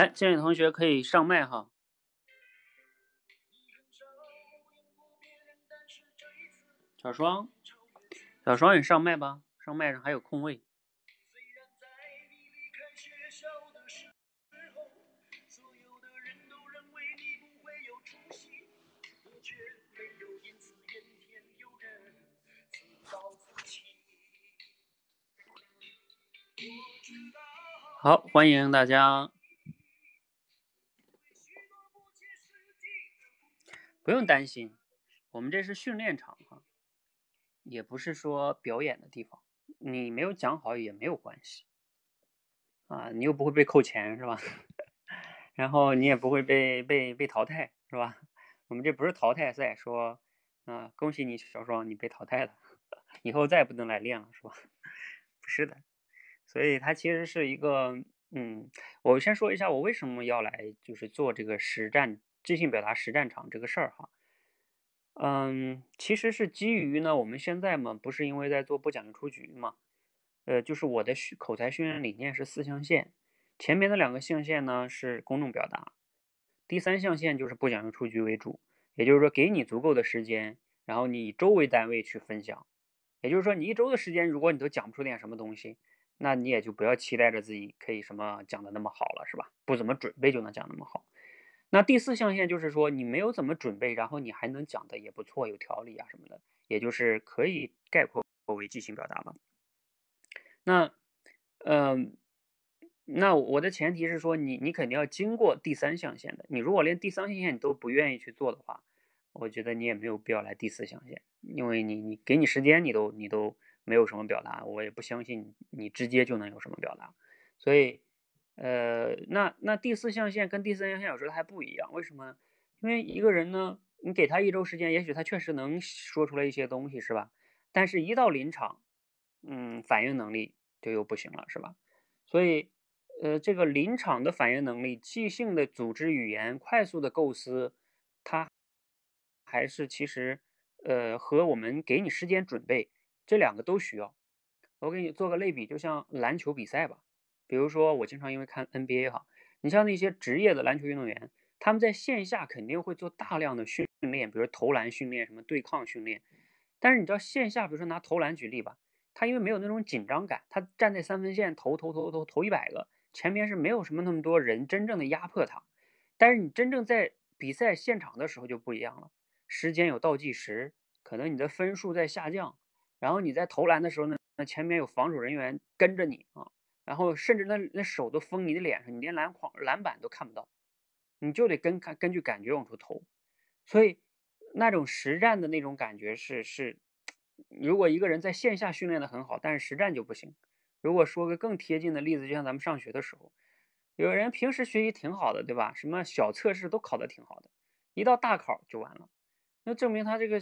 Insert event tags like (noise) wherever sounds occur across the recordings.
来，建议同学可以上麦哈。小双，小双，你上麦吧，上麦上还有空位。好，欢迎大家。不用担心，我们这是训练场哈，也不是说表演的地方。你没有讲好也没有关系啊，你又不会被扣钱是吧？(laughs) 然后你也不会被被被淘汰是吧？我们这不是淘汰赛，说啊，恭喜你小双，你被淘汰了，以后再也不能来练了是吧？(laughs) 不是的。所以它其实是一个，嗯，我先说一下我为什么要来，就是做这个实战即兴表达实战场这个事儿哈，嗯，其实是基于呢，我们现在嘛，不是因为在做不讲究出局嘛，呃，就是我的口才训练理念是四象限，前面的两个象限呢是公众表达，第三象限就是不讲究出局为主，也就是说给你足够的时间，然后你以周为单位去分享，也就是说你一周的时间，如果你都讲不出点什么东西。那你也就不要期待着自己可以什么讲的那么好了，是吧？不怎么准备就能讲那么好。那第四象限就是说你没有怎么准备，然后你还能讲的也不错，有条理啊什么的，也就是可以概括为即兴表达吧。那，嗯，那我的前提是说你你肯定要经过第三象限的。你如果连第三象限你都不愿意去做的话，我觉得你也没有必要来第四象限，因为你你给你时间你都你都。没有什么表达，我也不相信你直接就能有什么表达，所以，呃，那那第四象限跟第三象限有时候还不一样，为什么？因为一个人呢，你给他一周时间，也许他确实能说出来一些东西，是吧？但是，一到临场，嗯，反应能力就又不行了，是吧？所以，呃，这个临场的反应能力、即兴的组织语言、快速的构思，它还是其实，呃，和我们给你时间准备。这两个都需要，我给你做个类比，就像篮球比赛吧。比如说，我经常因为看 NBA 哈，你像那些职业的篮球运动员，他们在线下肯定会做大量的训练，比如投篮训练、什么对抗训练。但是你知道线下，比如说拿投篮举例吧，他因为没有那种紧张感，他站在三分线投投投投投一百个，前面是没有什么那么多人真正的压迫他。但是你真正在比赛现场的时候就不一样了，时间有倒计时，可能你的分数在下降。然后你在投篮的时候呢，那前面有防守人员跟着你啊，然后甚至那那手都封你的脸上，你连篮筐篮板都看不到，你就得跟看根据感觉往出投。所以那种实战的那种感觉是是，(tsk) 如果一个人在线下训练的很好，但是实战就不行。如果说个更贴近的例子，就像咱们上学的时候，有人平时学习挺好的，对吧？什么小测试都考得挺好的，一到大考就完了，那证明他这个。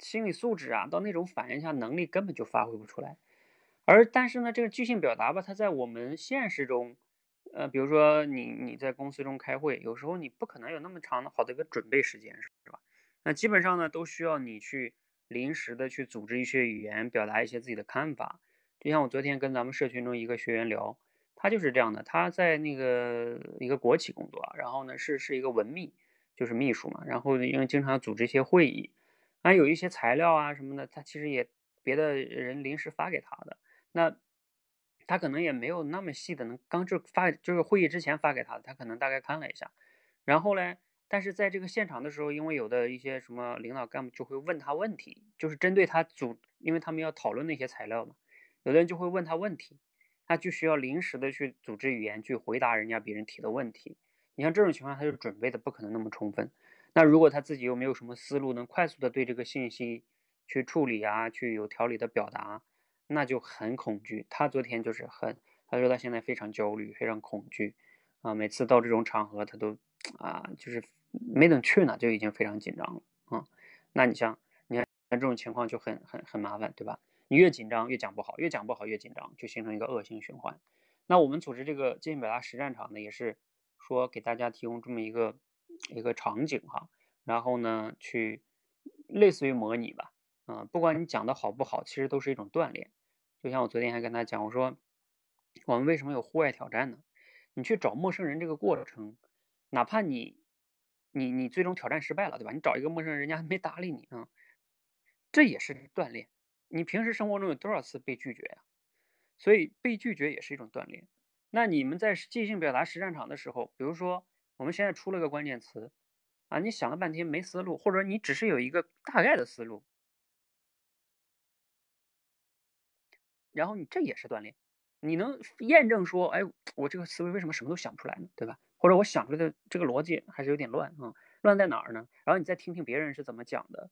心理素质啊，到那种反应下，能力根本就发挥不出来。而但是呢，这个即兴表达吧，它在我们现实中，呃，比如说你你在公司中开会，有时候你不可能有那么长的好的一个准备时间，是吧？那基本上呢，都需要你去临时的去组织一些语言，表达一些自己的看法。就像我昨天跟咱们社群中一个学员聊，他就是这样的，他在那个一个国企工作，然后呢是是一个文秘，就是秘书嘛，然后因为经常组织一些会议。还有一些材料啊什么的，他其实也别的人临时发给他的，那他可能也没有那么细的能刚就发就是会议之前发给他的，他可能大概看了一下，然后呢，但是在这个现场的时候，因为有的一些什么领导干部就会问他问题，就是针对他组，因为他们要讨论那些材料嘛，有的人就会问他问题，他就需要临时的去组织语言去回答人家别人提的问题，你像这种情况，他就准备的不可能那么充分。那如果他自己又没有什么思路，能快速的对这个信息去处理啊，去有条理的表达，那就很恐惧。他昨天就是很，他说他现在非常焦虑，非常恐惧啊，每次到这种场合，他都啊，就是没等去呢，就已经非常紧张了啊。那你像，你看这种情况就很很很麻烦，对吧？你越紧张越讲不好，越讲不好越紧张，就形成一个恶性循环。那我们组织这个即兴表达实战场呢，也是说给大家提供这么一个。一个场景哈，然后呢，去类似于模拟吧，啊，不管你讲的好不好，其实都是一种锻炼。就像我昨天还跟他讲，我说我们为什么有户外挑战呢？你去找陌生人这个过程，哪怕你你你最终挑战失败了，对吧？你找一个陌生人，人家还没搭理你啊，这也是锻炼。你平时生活中有多少次被拒绝呀？所以被拒绝也是一种锻炼。那你们在即兴表达实战场的时候，比如说我们现在出了个关键词啊，你想了半天没思路，或者你只是有一个大概的思路，然后你这也是锻炼。你能验证说，哎，我这个思维为什么什么都想不出来呢？对吧？或者我想出来的这个逻辑还是有点乱啊，乱在哪儿呢？然后你再听听别人是怎么讲的。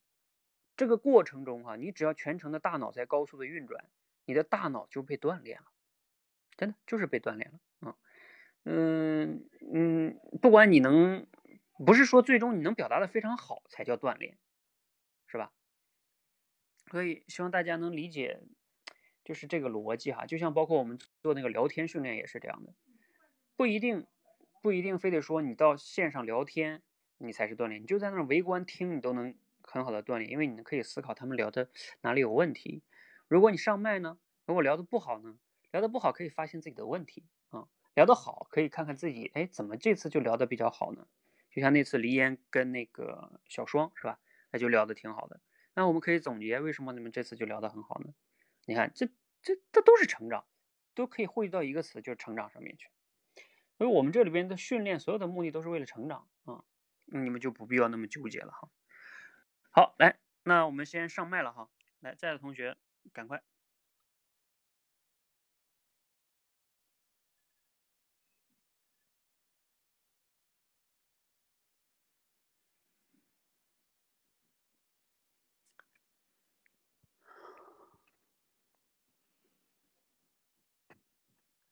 这个过程中哈，你只要全程的大脑在高速的运转，你的大脑就被锻炼了。真的就是被锻炼了啊，嗯嗯，不管你能，不是说最终你能表达的非常好才叫锻炼，是吧？所以希望大家能理解，就是这个逻辑哈。就像包括我们做那个聊天训练也是这样的，不一定不一定非得说你到线上聊天你才是锻炼，你就在那儿围观听你都能很好的锻炼，因为你可以思考他们聊的哪里有问题。如果你上麦呢，如果聊的不好呢？聊得不好可以发现自己的问题啊，聊得好可以看看自己，哎，怎么这次就聊得比较好呢？就像那次黎烟跟那个小双是吧？那就聊得挺好的。那我们可以总结为什么你们这次就聊得很好呢？你看，这这这都是成长，都可以汇聚到一个词，就是成长上面去。所以我们这里边的训练，所有的目的都是为了成长啊，你们就不必要那么纠结了哈。好，来，那我们先上麦了哈，来，在的同学赶快。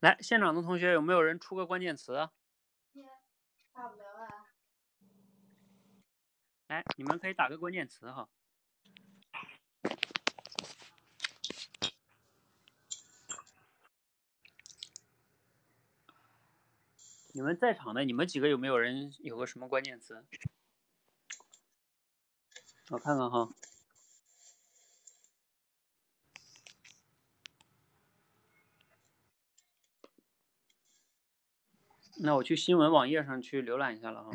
来，现场的同学有没有人出个关键词？啊。来，你们可以打个关键词哈。你们在场的，你们几个有没有人有个什么关键词？我看看哈。那我去新闻网页上去浏览一下了哈。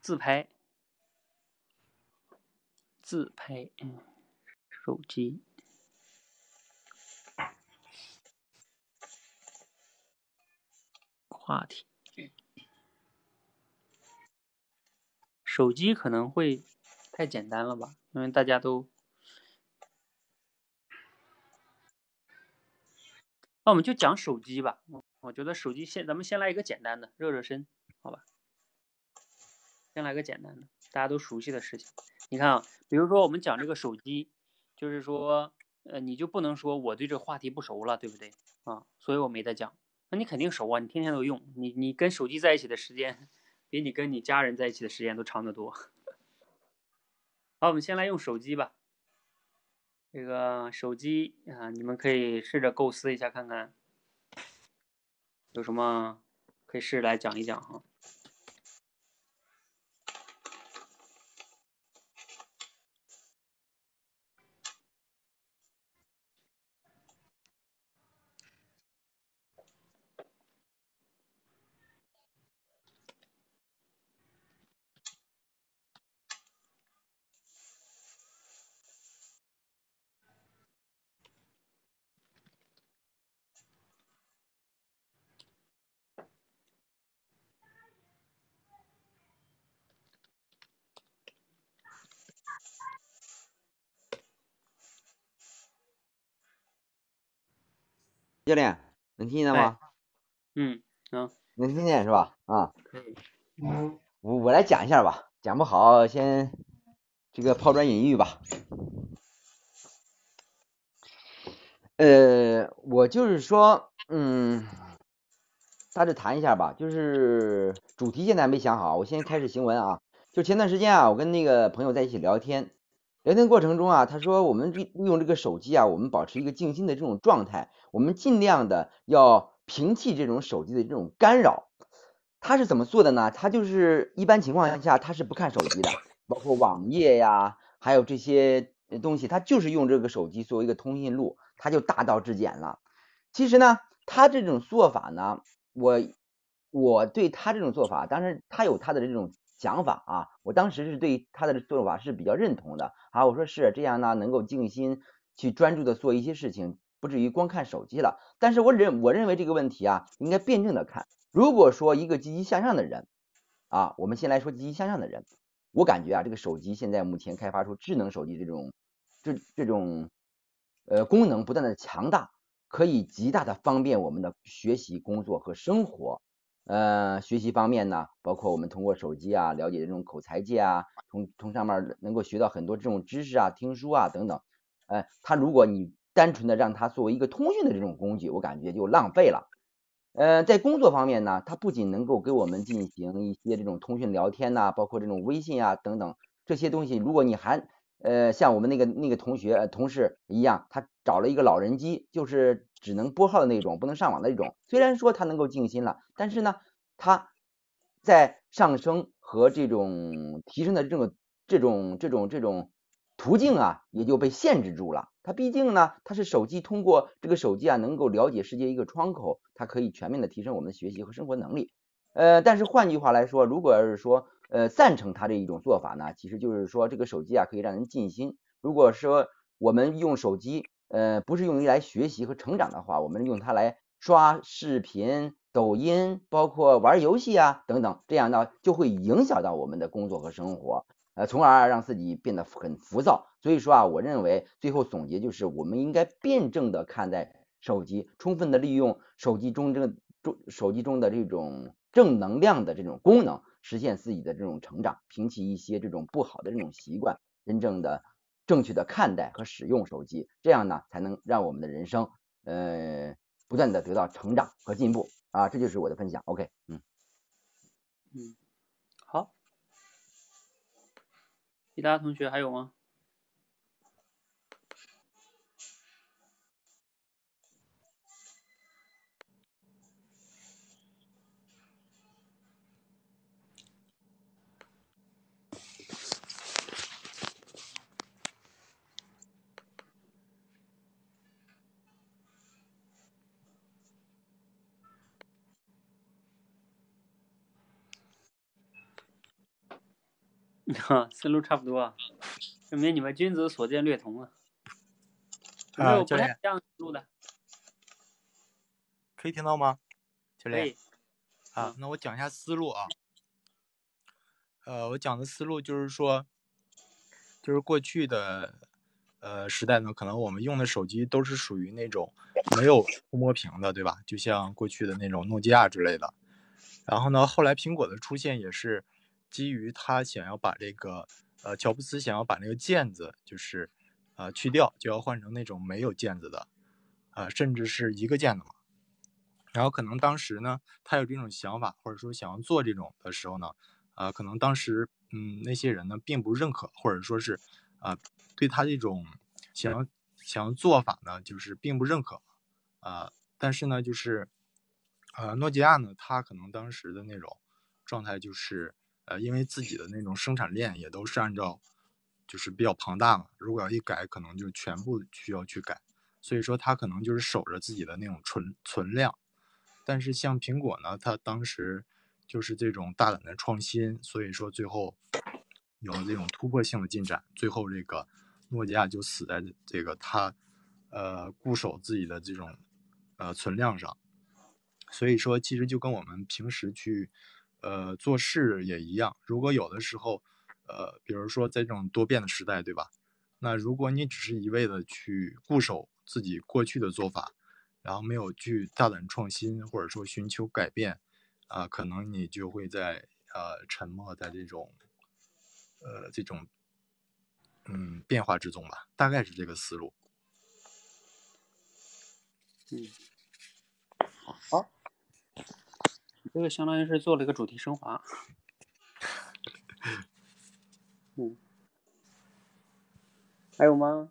自拍，自拍，嗯，手机，话题，手机可能会太简单了吧，因为大家都。那我们就讲手机吧，我觉得手机先，咱们先来一个简单的热热身，好吧？先来个简单的，大家都熟悉的事情。你看啊，比如说我们讲这个手机，就是说，呃，你就不能说我对这个话题不熟了，对不对？啊，所以我没得讲。那你肯定熟啊，你天天都用，你你跟手机在一起的时间，比你跟你家人在一起的时间都长得多。(laughs) 好，我们先来用手机吧。这个手机啊，你们可以试着构思一下，看看有什么可以试着来讲一讲哈。教练，能听见吗？嗯，能，能听见是吧？啊，可以。我我来讲一下吧，讲不好先这个抛砖引玉吧。呃，我就是说，嗯，大致谈一下吧，就是主题现在还没想好，我先开始行文啊。就前段时间啊，我跟那个朋友在一起聊天。聊天过程中啊，他说我们利用这个手机啊，我们保持一个静心的这种状态，我们尽量的要屏弃这种手机的这种干扰。他是怎么做的呢？他就是一般情况下他是不看手机的，包括网页呀，还有这些东西，他就是用这个手机作为一个通讯录，他就大道至简了。其实呢，他这种做法呢，我我对他这种做法，当然他有他的这种想法啊，我当时是对他的做法是比较认同的啊。我说是这样呢，能够静心去专注的做一些事情，不至于光看手机了。但是我认我认为这个问题啊，应该辩证的看。如果说一个积极向上的人啊，我们先来说积极向上的人，我感觉啊，这个手机现在目前开发出智能手机这种这这种呃功能不断的强大。可以极大的方便我们的学习、工作和生活。呃，学习方面呢，包括我们通过手机啊，了解这种口才界啊，从从上面能够学到很多这种知识啊、听书啊等等。呃，它如果你单纯的让它作为一个通讯的这种工具，我感觉就浪费了。呃，在工作方面呢，它不仅能够给我们进行一些这种通讯聊天呐，包括这种微信啊等等这些东西，如果你还呃，像我们那个那个同学同事一样，他找了一个老人机，就是只能拨号的那种，不能上网的那种。虽然说它能够静心了，但是呢，它在上升和这种提升的这种这种这种这种途径啊，也就被限制住了。它毕竟呢，它是手机，通过这个手机啊，能够了解世界一个窗口，它可以全面的提升我们的学习和生活能力。呃，但是换句话来说，如果要是说，呃，赞成他这一种做法呢，其实就是说这个手机啊可以让人静心。如果说我们用手机，呃，不是用于来学习和成长的话，我们用它来刷视频、抖音，包括玩游戏啊等等，这样呢就会影响到我们的工作和生活，呃，从而让自己变得很浮躁。所以说啊，我认为最后总结就是，我们应该辩证的看待手机，充分的利用手机中这个中手机中的这种正能量的这种功能。实现自己的这种成长，摒弃一些这种不好的这种习惯，真正的正确的看待和使用手机，这样呢才能让我们的人生呃不断的得到成长和进步啊，这就是我的分享。OK，嗯嗯，好，其他同学还有吗？哈，(laughs) 思路差不多，证明你们君子所见略同啊。啊，教练。这样录的，可以听到吗？教练。啊，那我讲一下思路啊。呃，我讲的思路就是说，就是过去的呃时代呢，可能我们用的手机都是属于那种没有触摸屏的，对吧？就像过去的那种诺基亚之类的。然后呢，后来苹果的出现也是。基于他想要把这个，呃，乔布斯想要把那个键子，就是，呃，去掉，就要换成那种没有键子的，啊，甚至是一个键的嘛。然后可能当时呢，他有这种想法，或者说想要做这种的时候呢，啊，可能当时，嗯，那些人呢并不认可，或者说是，啊，对他这种想要想要做法呢，就是并不认可，啊，但是呢，就是，呃，诺基亚呢，他可能当时的那种状态就是。呃，因为自己的那种生产链也都是按照，就是比较庞大嘛，如果要一改，可能就全部需要去改，所以说他可能就是守着自己的那种存存量。但是像苹果呢，它当时就是这种大胆的创新，所以说最后有了这种突破性的进展，最后这个诺基亚就死在这个它呃固守自己的这种呃存量上。所以说，其实就跟我们平时去。呃，做事也一样。如果有的时候，呃，比如说在这种多变的时代，对吧？那如果你只是一味的去固守自己过去的做法，然后没有去大胆创新，或者说寻求改变，啊，可能你就会在呃沉默在这种呃这种嗯变化之中吧。大概是这个思路。嗯，好。这个相当于是做了一个主题升华，嗯，还有吗？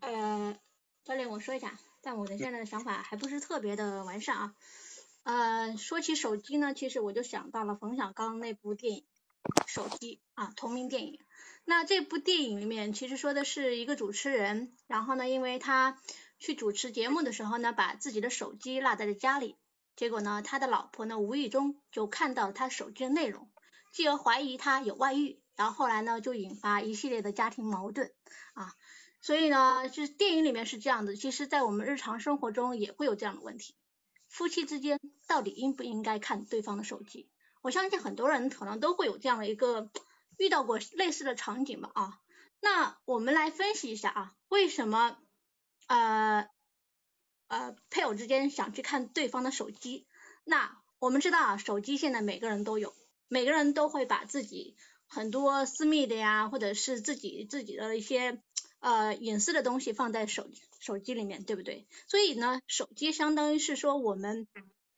呃，教练，我说一下，但我的现在的想法还不是特别的完善啊。呃，说起手机呢，其实我就想到了冯小刚那部电影，手机啊，同名电影。那这部电影里面其实说的是一个主持人，然后呢，因为他去主持节目的时候呢，把自己的手机落在了家里，结果呢，他的老婆呢无意中就看到他手机的内容，继而怀疑他有外遇，然后后来呢就引发一系列的家庭矛盾啊。所以呢，就是电影里面是这样的，其实在我们日常生活中也会有这样的问题，夫妻之间到底应不应该看对方的手机？我相信很多人可能都会有这样的一个遇到过类似的场景吧啊。那我们来分析一下啊，为什么呃呃配偶之间想去看对方的手机？那我们知道啊，手机现在每个人都有，每个人都会把自己很多私密的呀，或者是自己自己的一些呃隐私的东西放在手手机里面，对不对？所以呢，手机相当于是说我们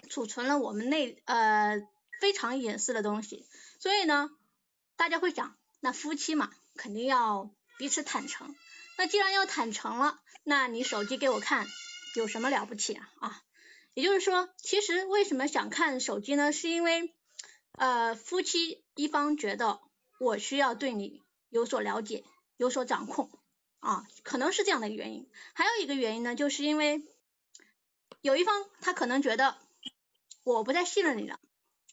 储存了我们内呃。非常隐私的东西，所以呢，大家会想，那夫妻嘛，肯定要彼此坦诚。那既然要坦诚了，那你手机给我看，有什么了不起啊？啊，也就是说，其实为什么想看手机呢？是因为呃，夫妻一方觉得我需要对你有所了解，有所掌控啊，可能是这样的一个原因。还有一个原因呢，就是因为有一方他可能觉得我不再信任你了。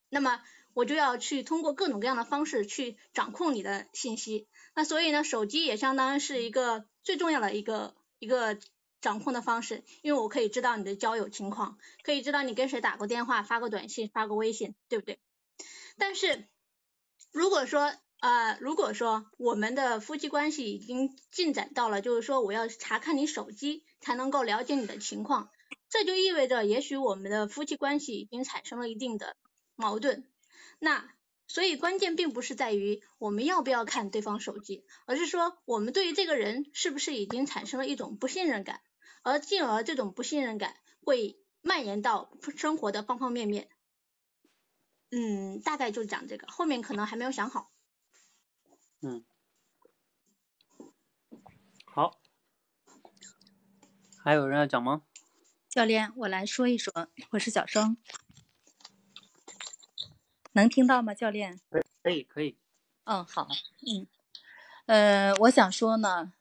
那么我就要去通过各种各样的方式去掌控你的信息，那所以呢，手机也相当是一个最重要的一个一个掌控的方式，因为我可以知道你的交友情况，可以知道你跟谁打过电话、发过短信、发过微信，对不对？但是如果说呃，如果说我们的夫妻关系已经进展到了，就是说我要查看你手机才能够了解你的情况，这就意味着也许我们的夫妻关系已经产生了一定的。矛盾，那所以关键并不是在于我们要不要看对方手机，而是说我们对于这个人是不是已经产生了一种不信任感，而进而这种不信任感会蔓延到生活的方方面面。嗯，大概就讲这个，后面可能还没有想好。嗯，好，还有人要讲吗？教练，我来说一说，我是小生。能听到吗，教练？可以，可以。嗯，好，嗯，呃，我想说呢，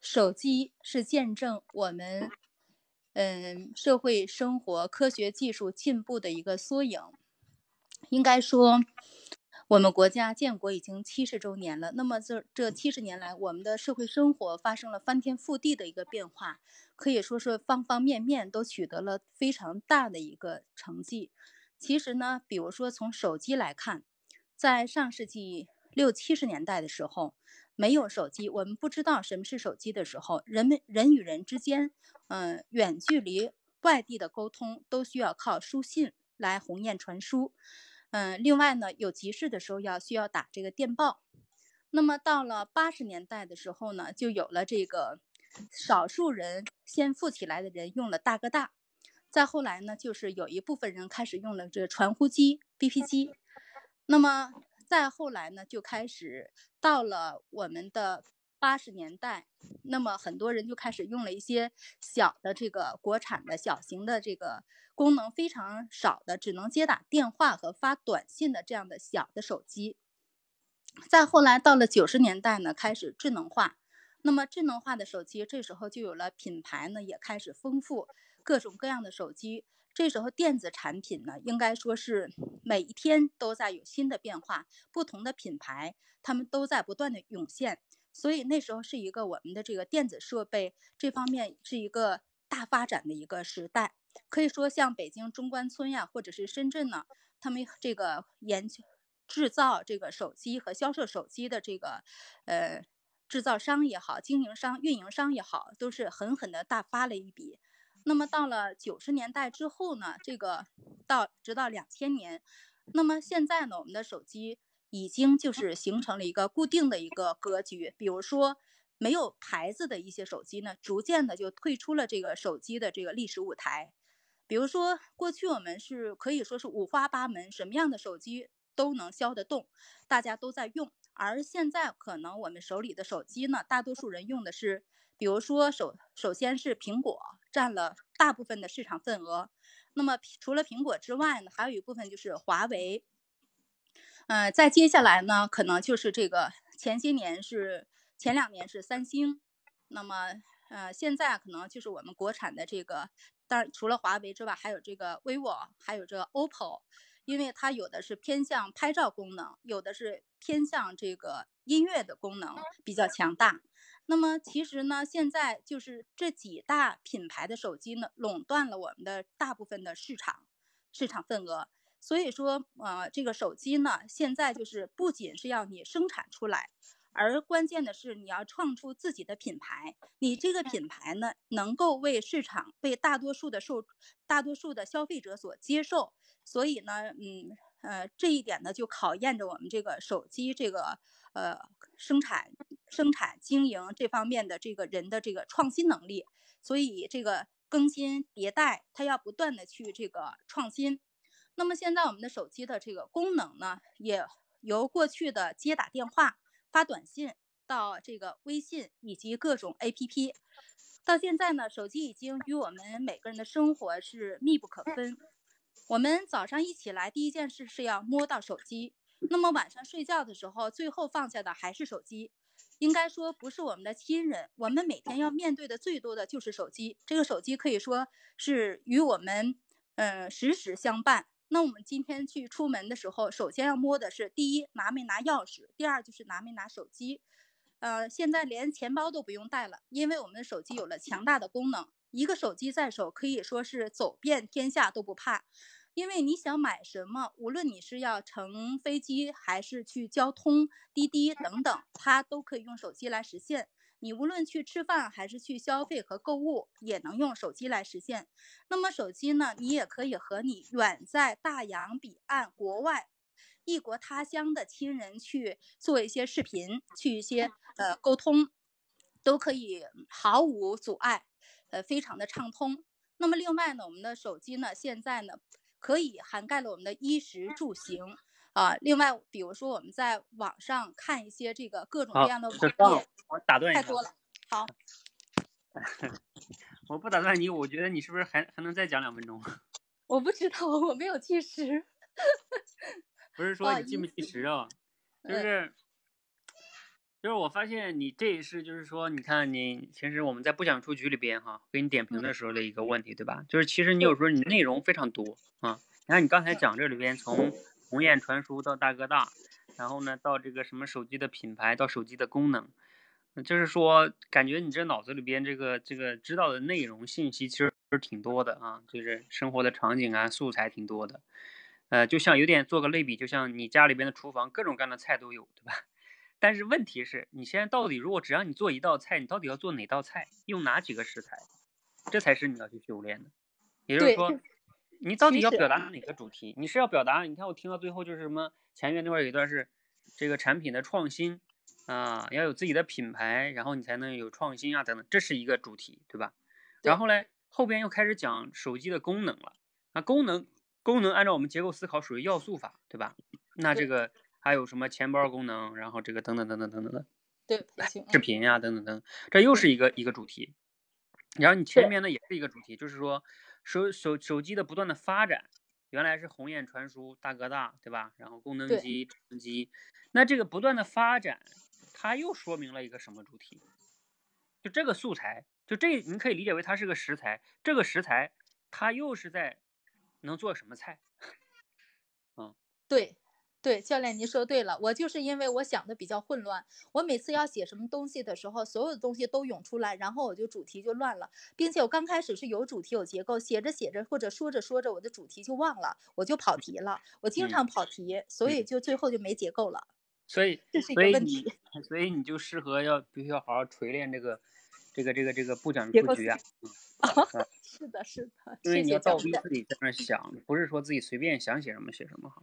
手机是见证我们，嗯，社会生活、科学技术进步的一个缩影。应该说，我们国家建国已经七十周年了。那么这这七十年来，我们的社会生活发生了翻天覆地的一个变化，可以说是方方面面都取得了非常大的一个成绩。其实呢，比如说从手机来看，在上世纪六七十年代的时候，没有手机，我们不知道什么是手机的时候，人们人与人之间，嗯，远距离外地的沟通都需要靠书信来鸿雁传书，嗯，另外呢，有急事的时候要需要打这个电报。那么到了八十年代的时候呢，就有了这个少数人先富起来的人用了大哥大。再后来呢，就是有一部分人开始用了这个传呼机、BP 机。那么再后来呢，就开始到了我们的八十年代，那么很多人就开始用了一些小的这个国产的小型的这个功能非常少的，只能接打电话和发短信的这样的小的手机。再后来到了九十年代呢，开始智能化。那么智能化的手机，这时候就有了品牌呢，也开始丰富。各种各样的手机，这时候电子产品呢，应该说是每一天都在有新的变化，不同的品牌，他们都在不断的涌现，所以那时候是一个我们的这个电子设备这方面是一个大发展的一个时代。可以说，像北京中关村呀，或者是深圳呢，他们这个研究制造这个手机和销售手机的这个呃制造商也好，经营商、运营商也好，都是狠狠的大发了一笔。那么到了九十年代之后呢，这个到直到两千年，那么现在呢，我们的手机已经就是形成了一个固定的一个格局。比如说没有牌子的一些手机呢，逐渐的就退出了这个手机的这个历史舞台。比如说过去我们是可以说是五花八门，什么样的手机都能销得动，大家都在用。而现在可能我们手里的手机呢，大多数人用的是。比如说，首首先是苹果占了大部分的市场份额，那么除了苹果之外呢，还有一部分就是华为。呃，再接下来呢，可能就是这个前些年是前两年是三星，那么呃现在可能就是我们国产的这个，当然除了华为之外，还有这个 vivo，还有这个 OPPO，因为它有的是偏向拍照功能，有的是偏向这个音乐的功能比较强大。那么其实呢，现在就是这几大品牌的手机呢，垄断了我们的大部分的市场市场份额。所以说，呃，这个手机呢，现在就是不仅是要你生产出来，而关键的是你要创出自己的品牌。你这个品牌呢，能够为市场、被大多数的受、大多数的消费者所接受。所以呢，嗯，呃，这一点呢，就考验着我们这个手机这个呃生产、生产经营这方面的这个人的这个创新能力。所以这个更新迭代，它要不断的去这个创新。那么现在我们的手机的这个功能呢，也由过去的接打电话、发短信到这个微信以及各种 APP，到现在呢，手机已经与我们每个人的生活是密不可分。我们早上一起来，第一件事是要摸到手机，那么晚上睡觉的时候，最后放下的还是手机。应该说不是我们的亲人，我们每天要面对的最多的就是手机。这个手机可以说是与我们，嗯，时时相伴。那我们今天去出门的时候，首先要摸的是第一拿没拿钥匙，第二就是拿没拿手机。呃，现在连钱包都不用带了，因为我们的手机有了强大的功能，一个手机在手可以说是走遍天下都不怕。因为你想买什么，无论你是要乘飞机还是去交通、滴滴等等，它都可以用手机来实现。你无论去吃饭还是去消费和购物，也能用手机来实现。那么手机呢，你也可以和你远在大洋彼岸、国外、异国他乡的亲人去做一些视频，去一些呃沟通，都可以毫无阻碍，呃，非常的畅通。那么另外呢，我们的手机呢，现在呢，可以涵盖了我们的衣食住行。啊，另外，比如说我们在网上看一些这个各种各样的网页，我打断一下，太多了。好，(laughs) 我不打断你，我觉得你是不是还还能再讲两分钟？(laughs) 我不知道，我没有计时。(laughs) 不是说你计不计时啊？就是就是我发现你这一是就是说，你看你其实我们在不想出局里边哈，给你点评的时候的一个问题，对吧？就是其实你有时候你内容非常多啊，你看你刚才讲这里边从。鸿雁传书到大哥大，然后呢，到这个什么手机的品牌，到手机的功能，就是说，感觉你这脑子里边这个这个知道的内容信息其实是挺多的啊，就是生活的场景啊，素材挺多的，呃，就像有点做个类比，就像你家里边的厨房，各种各样的菜都有，对吧？(laughs) 但是问题是你现在到底如果只让你做一道菜，你到底要做哪道菜，用哪几个食材，这才是你要去修炼的，也就是说。你到底要表达哪个主题？你是要表达？你看我听到最后就是什么？前面那块有一段是这个产品的创新啊，要有自己的品牌，然后你才能有创新啊等等，这是一个主题，对吧？然后嘞，后边又开始讲手机的功能了。那功能功能按照我们结构思考属于要素法，对吧？那这个还有什么钱包功能，然后这个等等等等等等的，对，视频呀等等等，这又是一个一个主题。然后你前面呢也是一个主题，就是说。手手手机的不断的发展，原来是鸿雁传书大哥大，对吧？然后功能机、智能机，那这个不断的发展，它又说明了一个什么主题？就这个素材，就这你可以理解为它是个食材，这个食材它又是在能做什么菜？(laughs) 嗯，对。对，教练，您说对了，我就是因为我想的比较混乱，我每次要写什么东西的时候，所有的东西都涌出来，然后我就主题就乱了，并且我刚开始是有主题有结构，写着写着或者说着说着，我的主题就忘了，我就跑题了，我经常跑题，所以就最后就没结构了。所以这是一个问题。所以你就适合要必须要好好锤炼这个这个这个这个不讲布局啊。(laughs) 是的，是的。因为你要倒逼自己在那想，不是说自己随便想写什么写什么哈。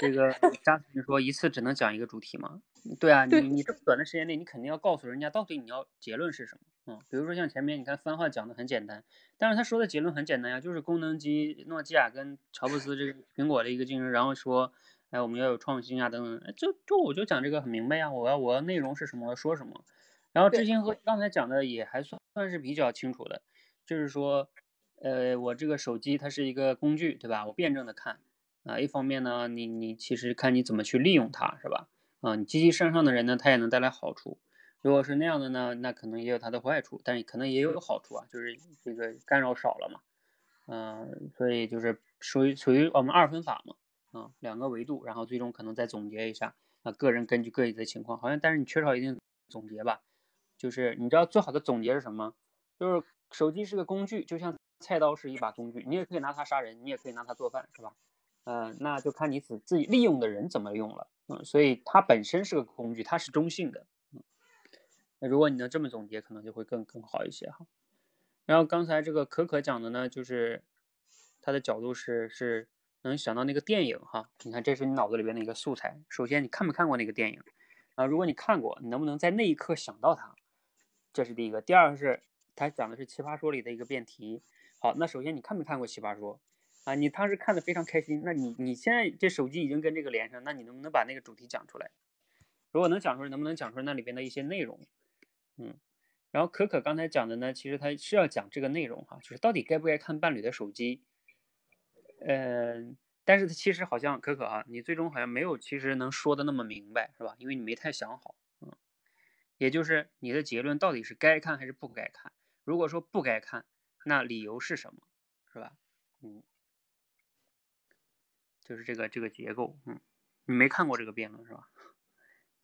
这个嘉宾说一次只能讲一个主题吗？对啊，你你这么短的时间内，你肯定要告诉人家到底你要结论是什么。嗯，比如说像前面你看番话讲的很简单，但是他说的结论很简单呀，就是功能机，诺基亚跟乔布斯这个苹果的一个竞争，然后说，哎，我们要有创新啊等等，就就我就讲这个很明白呀，我要我要内容是什么，我要说什么。然后知行和刚才讲的也还算算是比较清楚的，就是说，呃，我这个手机它是一个工具，对吧？我辩证的看。啊，一方面呢，你你其实看你怎么去利用它，是吧？啊，你积极向上的人呢，他也能带来好处。如果是那样的呢，那可能也有它的坏处，但是可能也有好处啊，就是这个干扰少了嘛。嗯，所以就是属于属于我们二分法嘛，啊，两个维度，然后最终可能再总结一下，啊，个人根据个体的情况，好像但是你缺少一定总结吧？就是你知道最好的总结是什么？就是手机是个工具，就像菜刀是一把工具，你也可以拿它杀人，你也可以拿它做饭，是吧？嗯，那就看你自自己利用的人怎么用了，嗯，所以它本身是个工具，它是中性的，嗯，那如果你能这么总结，可能就会更更好一些哈。然后刚才这个可可讲的呢，就是他的角度是是能想到那个电影哈，你看这是你脑子里边的一个素材。首先你看没看过那个电影啊？如果你看过，你能不能在那一刻想到它？这是第一个。第二个是他讲的是《奇葩说》里的一个辩题。好，那首先你看没看过《奇葩说》啊？你当时看的非常开心，那你你现在这手机已经跟这个连上，那你能不能把那个主题讲出来？如果能讲出来，能不能讲出来那里边的一些内容？嗯。然后可可刚才讲的呢，其实他是要讲这个内容哈，就是到底该不该看伴侣的手机。嗯，但是他其实好像可可啊，你最终好像没有其实能说的那么明白，是吧？因为你没太想好，嗯，也就是你的结论到底是该看还是不该看？如果说不该看，那理由是什么？是吧？嗯，就是这个这个结构，嗯，你没看过这个辩论是吧？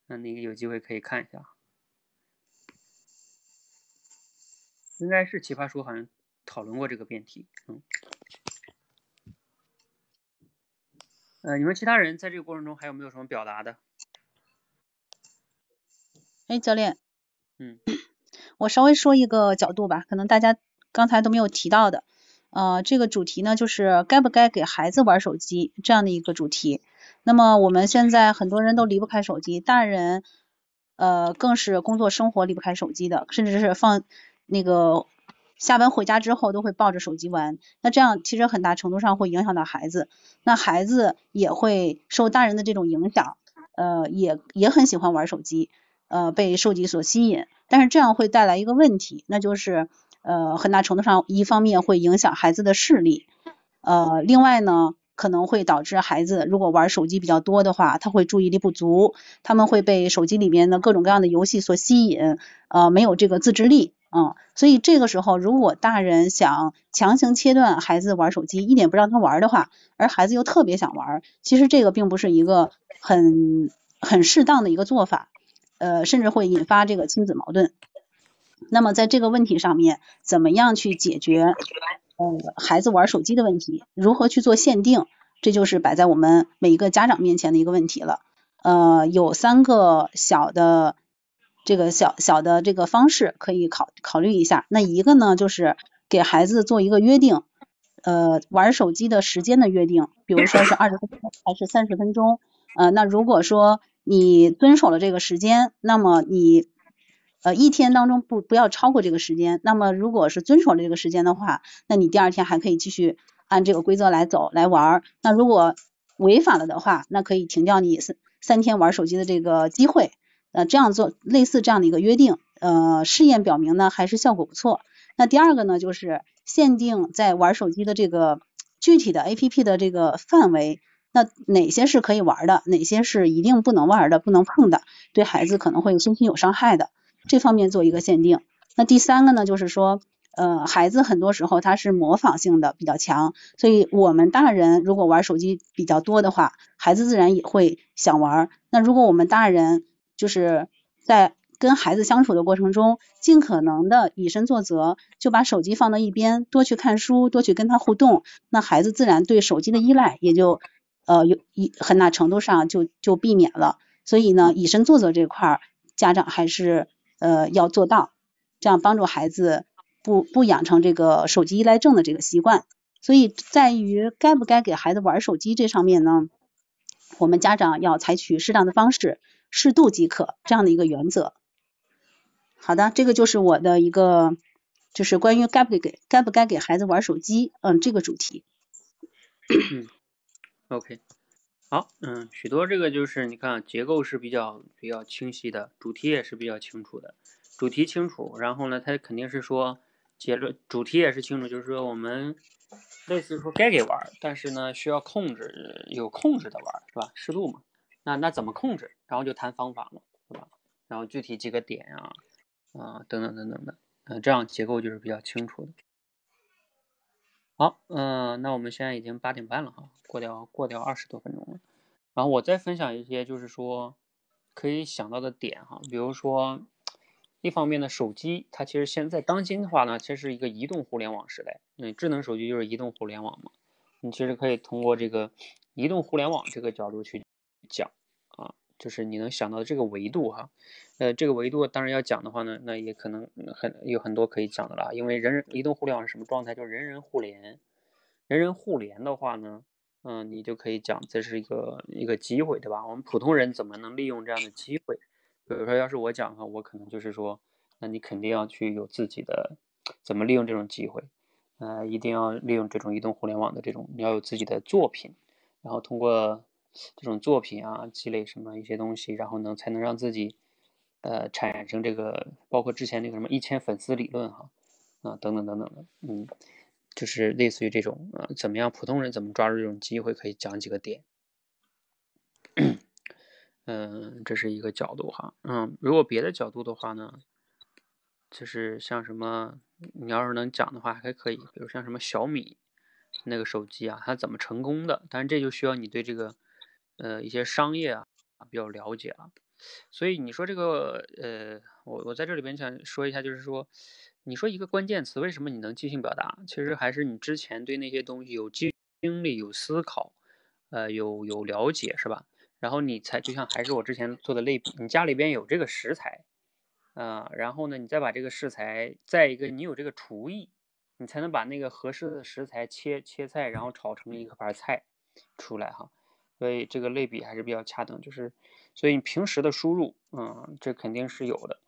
那你有机会可以看一下。应该是奇葩说好像讨论过这个辩题，嗯，呃，你们其他人在这个过程中还有没有什么表达的？哎，教练，嗯，(coughs) 我稍微说一个角度吧，可能大家刚才都没有提到的，呃，这个主题呢就是该不该给孩子玩手机这样的一个主题。那么我们现在很多人都离不开手机，大人呃更是工作生活离不开手机的，甚至是放。那个下班回家之后都会抱着手机玩，那这样其实很大程度上会影响到孩子，那孩子也会受大人的这种影响，呃，也也很喜欢玩手机，呃，被手机所吸引，但是这样会带来一个问题，那就是呃很大程度上一方面会影响孩子的视力，呃，另外呢。可能会导致孩子如果玩手机比较多的话，他会注意力不足，他们会被手机里面的各种各样的游戏所吸引，呃，没有这个自制力，嗯，所以这个时候如果大人想强行切断孩子玩手机，一点不让他玩的话，而孩子又特别想玩，其实这个并不是一个很很适当的一个做法，呃，甚至会引发这个亲子矛盾。那么在这个问题上面，怎么样去解决？呃，孩子玩手机的问题，如何去做限定，这就是摆在我们每一个家长面前的一个问题了。呃，有三个小的这个小小的这个方式可以考考虑一下。那一个呢，就是给孩子做一个约定，呃，玩手机的时间的约定，比如说是二十分钟还是三十分钟。呃，那如果说你遵守了这个时间，那么你。呃，一天当中不不要超过这个时间。那么，如果是遵守了这个时间的话，那你第二天还可以继续按这个规则来走来玩。那如果违反了的话，那可以停掉你三三天玩手机的这个机会。呃，这样做类似这样的一个约定，呃，试验表明呢还是效果不错。那第二个呢，就是限定在玩手机的这个具体的 A P P 的这个范围，那哪些是可以玩的，哪些是一定不能玩的、不能碰的，对孩子可能会身心有伤害的。这方面做一个限定。那第三个呢，就是说，呃，孩子很多时候他是模仿性的比较强，所以我们大人如果玩手机比较多的话，孩子自然也会想玩。那如果我们大人就是在跟孩子相处的过程中，尽可能的以身作则，就把手机放到一边，多去看书，多去跟他互动，那孩子自然对手机的依赖也就呃有一很大程度上就就避免了。所以呢，以身作则这块儿，家长还是。呃，要做到，这样帮助孩子不不养成这个手机依赖症的这个习惯。所以在于该不该给孩子玩手机这上面呢，我们家长要采取适当的方式，适度即可这样的一个原则。好的，这个就是我的一个，就是关于该不给该不该给孩子玩手机，嗯，这个主题。，OK。好，嗯，许多这个就是你看结构是比较比较清晰的，主题也是比较清楚的，主题清楚，然后呢，它肯定是说结论，主题也是清楚，就是说我们类似于说该给玩，但是呢需要控制，有控制的玩是吧？适度嘛。那那怎么控制？然后就谈方法嘛，是吧？然后具体几个点啊，啊等等等等的，嗯，这样结构就是比较清楚的。好，嗯，那我们现在已经八点半了哈，过掉过掉二十多分钟了。然后我再分享一些，就是说可以想到的点哈，比如说一方面呢，手机它其实现在当今的话呢，其实是一个移动互联网时代，嗯，智能手机就是移动互联网嘛，你其实可以通过这个移动互联网这个角度去讲，就是你能想到的这个维度哈，呃，这个维度当然要讲的话呢，那也可能很有很多可以讲的啦，因为人人移动互联网是什么状态？就是人人互联，人人互联的话呢，嗯，你就可以讲这是一个一个机会，对吧？我们普通人怎么能利用这样的机会？比如说，要是我讲的话，我可能就是说，那你肯定要去有自己的怎么利用这种机会，呃，一定要利用这种移动互联网的这种，你要有自己的作品，然后通过这种作品啊，积累什么一些东西，然后能才能让自己呃产生这个，包括之前那个什么一千粉丝理论哈，啊等等等等的，嗯，就是类似于这种啊，怎么样普通人怎么抓住这种机会，可以讲几个点。嗯，这是一个角度哈。嗯，如果别的角度的话呢，就是像什么，你要是能讲的话还可以，比如像什么小米那个手机啊，它怎么成功的？但是这就需要你对这个呃一些商业啊比较了解了。所以你说这个呃，我我在这里边想说一下，就是说，你说一个关键词，为什么你能即兴表达？其实还是你之前对那些东西有经经历、有思考，呃，有有了解，是吧？然后你才就像还是我之前做的类比，你家里边有这个食材，啊，然后呢，你再把这个食材，再一个你有这个厨艺，你才能把那个合适的食材切切菜，然后炒成一个盘菜出来哈。所以这个类比还是比较恰当，就是所以你平时的输入，嗯，这肯定是有的。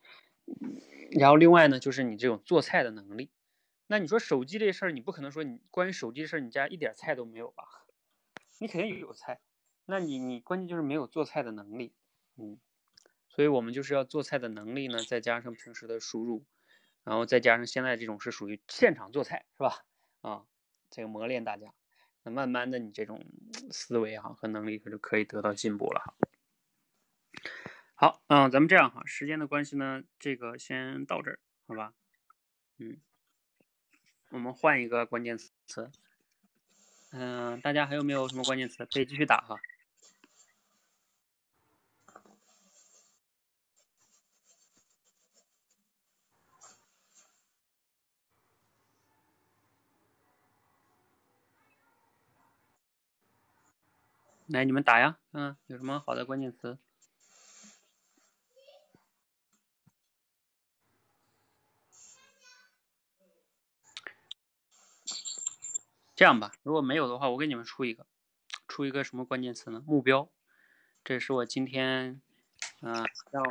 然后另外呢，就是你这种做菜的能力。那你说手机这事儿，你不可能说你关于手机的事儿，你家一点菜都没有吧？你肯定有菜。那你你关键就是没有做菜的能力，嗯，所以我们就是要做菜的能力呢，再加上平时的输入，然后再加上现在这种是属于现场做菜，是吧？啊，这个磨练大家，那慢慢的你这种思维哈和能力可就可以得到进步了哈。好，嗯，咱们这样哈，时间的关系呢，这个先到这儿，好吧？嗯，我们换一个关键词，嗯，大家还有没有什么关键词可以继续打哈？来，你们打呀，嗯，有什么好的关键词？这样吧，如果没有的话，我给你们出一个，出一个什么关键词呢？目标，这是我今天，嗯，让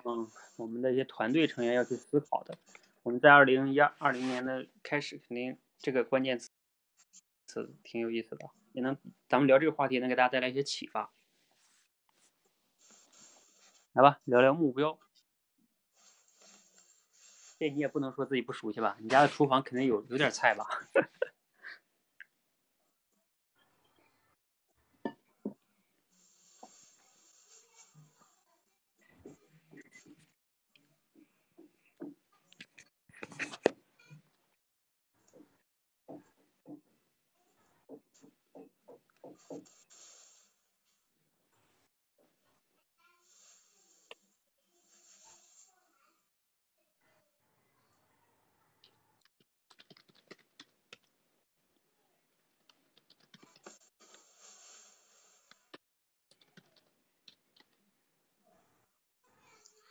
我们的一些团队成员要去思考的。我们在二零一二零年的开始，肯定这个关键词词挺有意思的。也能，咱们聊这个话题能给大家带来一些启发。来吧，聊聊目标。这你也不能说自己不熟悉吧？你家的厨房肯定有有点菜吧？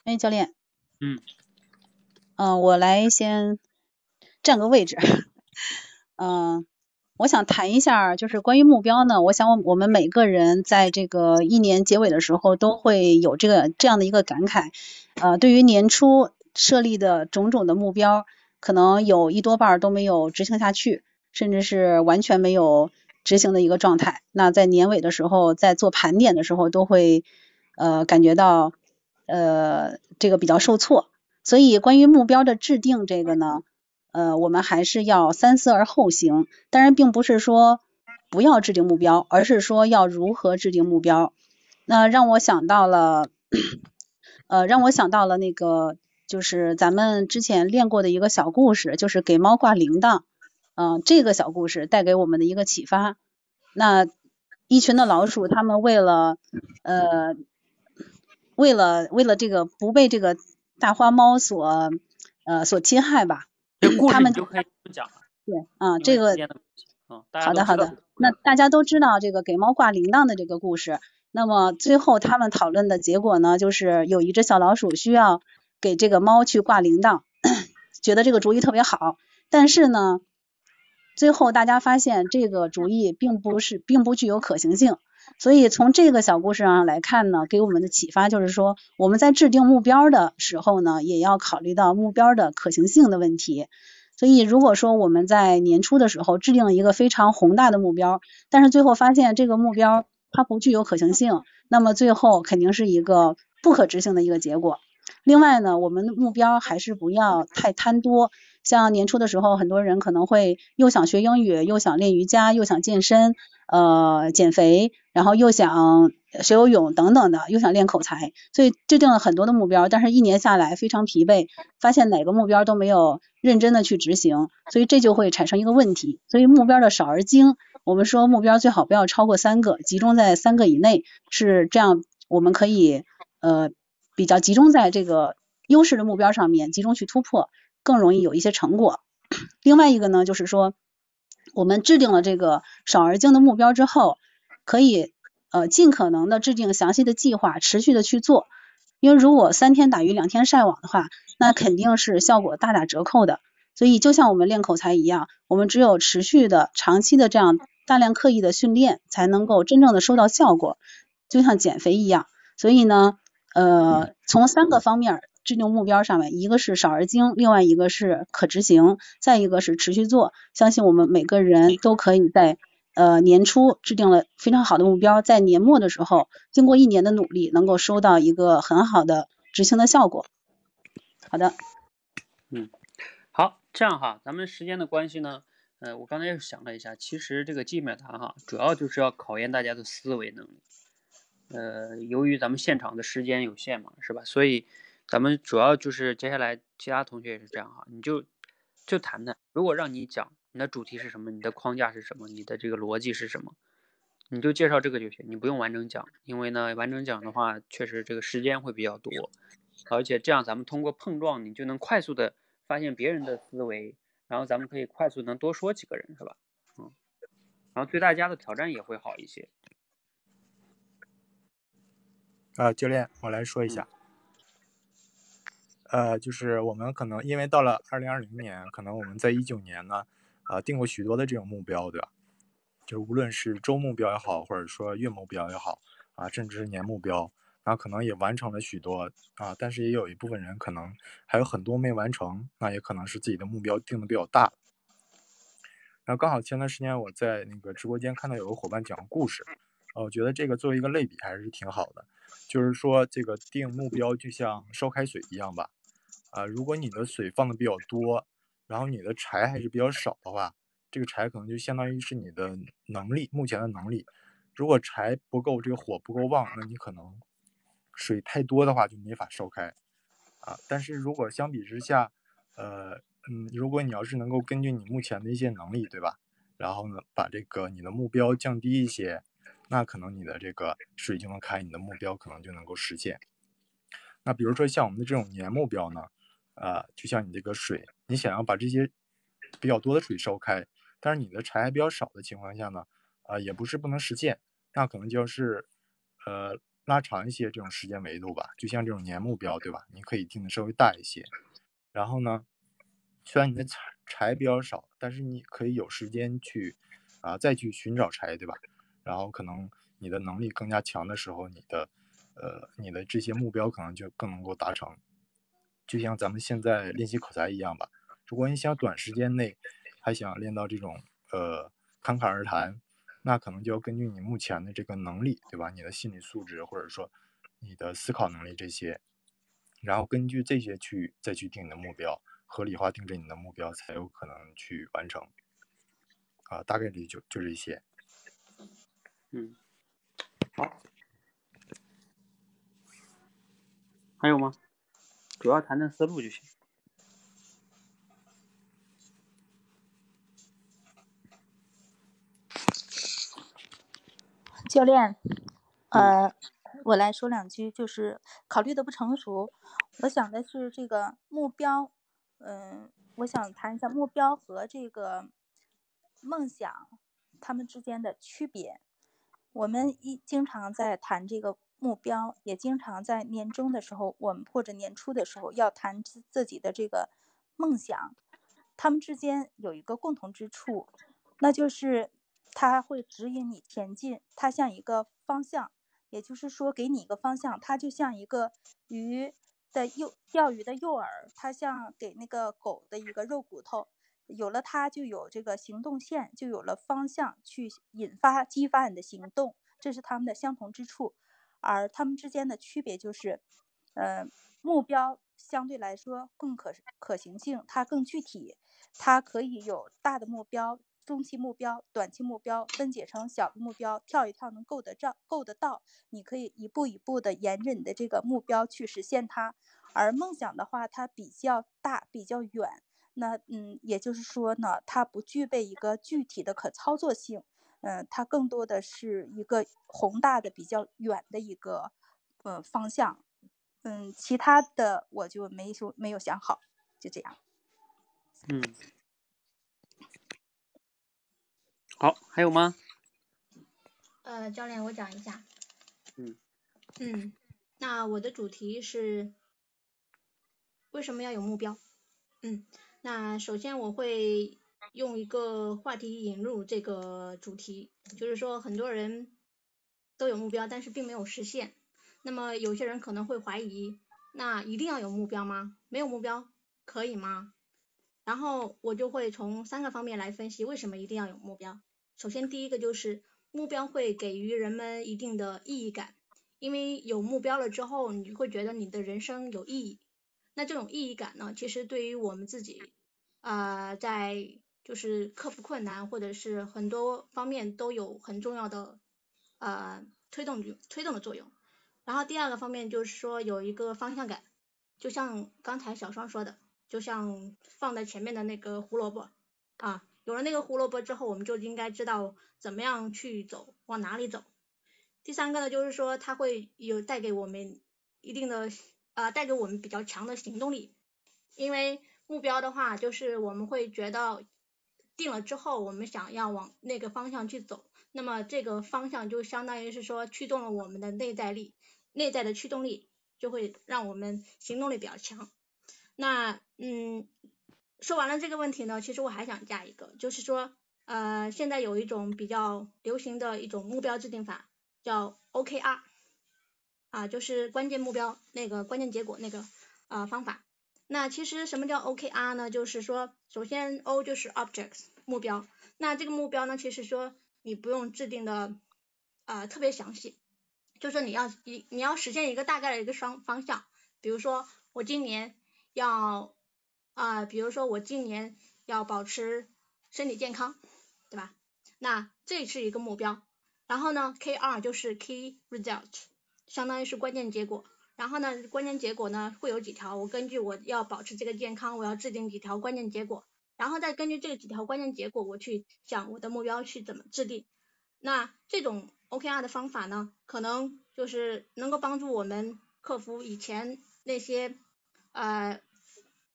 哎，教练。嗯。嗯，我来先占个位置。嗯，(laughs) 我想谈一下，就是关于目标呢。我想，我我们每个人在这个一年结尾的时候，都会有这个这样的一个感慨。呃，对于年初设立的种种的目标，可能有一多半都没有执行下去，甚至是完全没有执行的一个状态。那在年尾的时候，在做盘点的时候，都会呃感觉到。呃，这个比较受挫，所以关于目标的制定这个呢，呃，我们还是要三思而后行。当然，并不是说不要制定目标，而是说要如何制定目标。那让我想到了，呃，让我想到了那个，就是咱们之前练过的一个小故事，就是给猫挂铃铛。嗯，这个小故事带给我们的一个启发。那一群的老鼠，它们为了呃，为了为了这个不被这个大花猫所呃所侵害吧，这故他们事就可以不讲了。对啊，这个嗯，好的好的那大家都知道这个给猫挂铃铛的这个故事。那么最后他们讨论的结果呢，就是有一只小老鼠需要给这个猫去挂铃铛，(clears throat) 觉得这个主意特别好，但是呢，最后大家发现这个主意并不是并不具有可行性。所以从这个小故事上来看呢，给我们的启发就是说，我们在制定目标的时候呢，也要考虑到目标的可行性的问题。所以如果说我们在年初的时候制定了一个非常宏大的目标，但是最后发现这个目标它不具有可行性，那么最后肯定是一个不可执行的一个结果。另外呢，我们的目标还是不要太贪多。像年初的时候，很多人可能会又想学英语，又想练瑜伽，又想健身，呃，减肥，然后又想学游泳等等的，又想练口才，所以制定了很多的目标，但是一年下来非常疲惫，发现哪个目标都没有认真的去执行，所以这就会产生一个问题。所以目标的少而精，我们说目标最好不要超过三个，集中在三个以内，是这样，我们可以呃比较集中在这个优势的目标上面，集中去突破，更容易有一些成果。另外一个呢，就是说我们制定了这个少而精的目标之后，可以呃尽可能的制定详细的计划，持续的去做。因为如果三天打鱼两天晒网的话，那肯定是效果大打折扣的。所以就像我们练口才一样，我们只有持续的、长期的这样大量刻意的训练，才能够真正的收到效果。就像减肥一样，所以呢，呃，从三个方面制定目标上面，一个是少而精，另外一个是可执行，再一个是持续做。相信我们每个人都可以在呃年初制定了非常好的目标，在年末的时候，经过一年的努力，能够收到一个很好的执行的效果。好的，嗯好，这样哈，咱们时间的关系呢，呃，我刚才也想了一下，其实这个记面谈哈，主要就是要考验大家的思维能力。呃，由于咱们现场的时间有限嘛，是吧？所以咱们主要就是接下来其他同学也是这样哈，你就就谈谈，如果让你讲你的主题是什么，你的框架是什么，你的这个逻辑是什么，你就介绍这个就行，你不用完整讲，因为呢，完整讲的话，确实这个时间会比较多，而且这样咱们通过碰撞，你就能快速的发现别人的思维，然后咱们可以快速能多说几个人，是吧？嗯，然后对大家的挑战也会好一些。啊，教练，我来说一下。呃，就是我们可能因为到了二零二零年，可能我们在一九年呢，呃，定过许多的这种目标，对吧？就无论是周目标也好，或者说月目标也好，啊，甚至是年目标，那可能也完成了许多啊，但是也有一部分人可能还有很多没完成，那也可能是自己的目标定的比较大。然后刚好前段时间我在那个直播间看到有个伙伴讲故事，呃，我觉得这个作为一个类比还是挺好的。就是说，这个定目标就像烧开水一样吧，啊，如果你的水放的比较多，然后你的柴还是比较少的话，这个柴可能就相当于是你的能力，目前的能力。如果柴不够，这个火不够旺，那你可能水太多的话就没法烧开，啊，但是如果相比之下，呃，嗯，如果你要是能够根据你目前的一些能力，对吧？然后呢，把这个你的目标降低一些。那可能你的这个水就能开，你的目标可能就能够实现。那比如说像我们的这种年目标呢，啊，就像你这个水，你想要把这些比较多的水烧开，但是你的柴还比较少的情况下呢，啊，也不是不能实现，那可能就是呃拉长一些这种时间维度吧。就像这种年目标，对吧？你可以定的稍微大一些。然后呢，虽然你的柴柴比较少，但是你可以有时间去啊再去寻找柴，对吧？然后可能你的能力更加强的时候，你的呃你的这些目标可能就更能够达成。就像咱们现在练习口才一样吧，如果你想短时间内还想练到这种呃侃侃而谈，那可能就要根据你目前的这个能力，对吧？你的心理素质或者说你的思考能力这些，然后根据这些去再去定你的目标。合理化定制你的目标，才有可能去完成。啊，大概率就就这些。嗯，好，还有吗？主要谈谈思路就行。教练，呃，我来说两句，就是考虑的不成熟。我想的是这个目标，嗯，我想谈一下目标和这个梦想他们之间的区别。我们一经常在谈这个目标，也经常在年终的时候，我们或者年初的时候要谈自自己的这个梦想。他们之间有一个共同之处，那就是它会指引你前进，它像一个方向，也就是说给你一个方向，它就像一个鱼的诱钓鱼的诱饵，它像给那个狗的一个肉骨头，有了它就有这个行动线，就有了方向去引发激发你的行动，这是它们的相同之处，而它们之间的区别就是，呃，目标相对来说更可可行性，它更具体，它可以有大的目标、中期目标、短期目标，分解成小的目标，跳一跳能够得着、够得到，你可以一步一步的沿着你的这个目标去实现它。而梦想的话，它比较大、比较远，那嗯，也就是说呢，它不具备一个具体的可操作性，嗯、它更多的是一个宏大的、比较远的一个呃方向。嗯，其他的我就没说没有想好，就这样。嗯，好，还有吗？呃，教练，我讲一下。嗯嗯，那我的主题是为什么要有目标？嗯，那首先我会用一个话题引入这个主题，就是说很多人都有目标，但是并没有实现。那么有些人可能会怀疑，那一定要有目标吗？没有目标可以吗？然后我就会从三个方面来分析为什么一定要有目标。首先第一个就是目标会给予人们一定的意义感，因为有目标了之后，你会觉得你的人生有意义。那这种意义感呢，其实对于我们自己，啊、在就是克服困难或者是很多方面都有很重要的呃推动推动的作用。然后第二个方面就是说有一个方向感，就像刚才小双说的，就像放在前面的那个胡萝卜啊，有了那个胡萝卜之后，我们就应该知道怎么样去走，往哪里走。第三个呢，就是说它会有带给我们一定的啊、呃带给我们比较强的行动力，因为目标的话，就是我们会觉得定了之后，我们想要往那个方向去走，那么这个方向就相当于是说驱动了我们的内在力，内在的驱动力就会让我们行动力比较强。那嗯，说完了这个问题呢，其实我还想加一个，就是说呃，现在有一种比较流行的一种目标制定法，叫 OKR，啊，就是关键目标那个关键结果那个呃方法。那其实什么叫 OKR 呢？就是说，首先 O 就是 objects 目标，那这个目标呢，其实说你不用制定的呃特别详细，就说你要一你要实现一个大概的一个双方向，比如说我今年要啊、比如说我今年要保持身体健康，对吧？那这是一个目标。然后呢，KR 就是 key result，相当于是关键结果。然后呢，关键结果呢会有几条，我根据我要保持这个健康，我要制定几条关键结果，然后再根据这几条关键结果，我去想我的目标去怎么制定。那这种 OKR 的方法呢，可能就是能够帮助我们克服以前那些呃，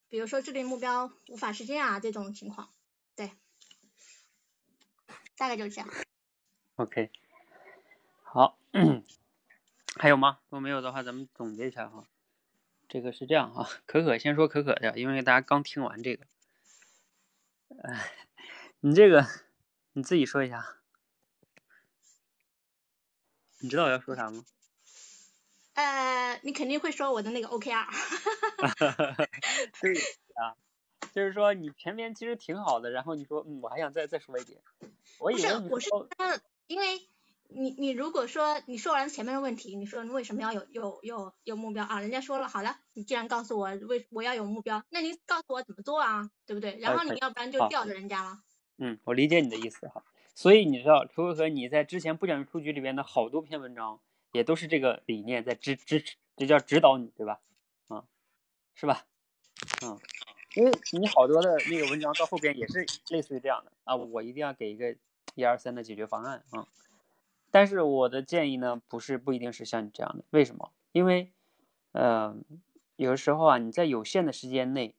比如说制定目标无法实现啊这种情况。对，大概就是这样。，OK，好，(coughs) 还有吗？如果没有的话，咱们总结一下哈。这个是这样哈，可可先说可可的，因为大家刚听完这个，哎，(laughs) 你这个你自己说一下，你知道我要说啥吗？呃，你肯定会说我的那个 OKR。(laughs) 对啊，就是说你前面其实挺好的，然后你说嗯，我还想再再说一点，我以不是，我是为你说觉得，因为你你如果说你说完前面的问题，你说你为什么要有有有有目标啊？人家说了，好的，你既然告诉我为我要有目标，那你告诉我怎么做啊，对不对？然后哎你要不然就吊着人家了。嗯，我理解你的意思哈。所以你知道，可可和你在之前不讲数据里边的好多篇文章，也都是这个理念在支支持，这叫指导你，对吧？啊、是吧？嗯，因为你好多的那个文章到后边也是类似于这样的啊，我一定要给一个一二三的解决方案啊。但是我的建议呢，不是不一定是像你这样的，为什么？因为，呃，有的时候啊，你在有限的时间内，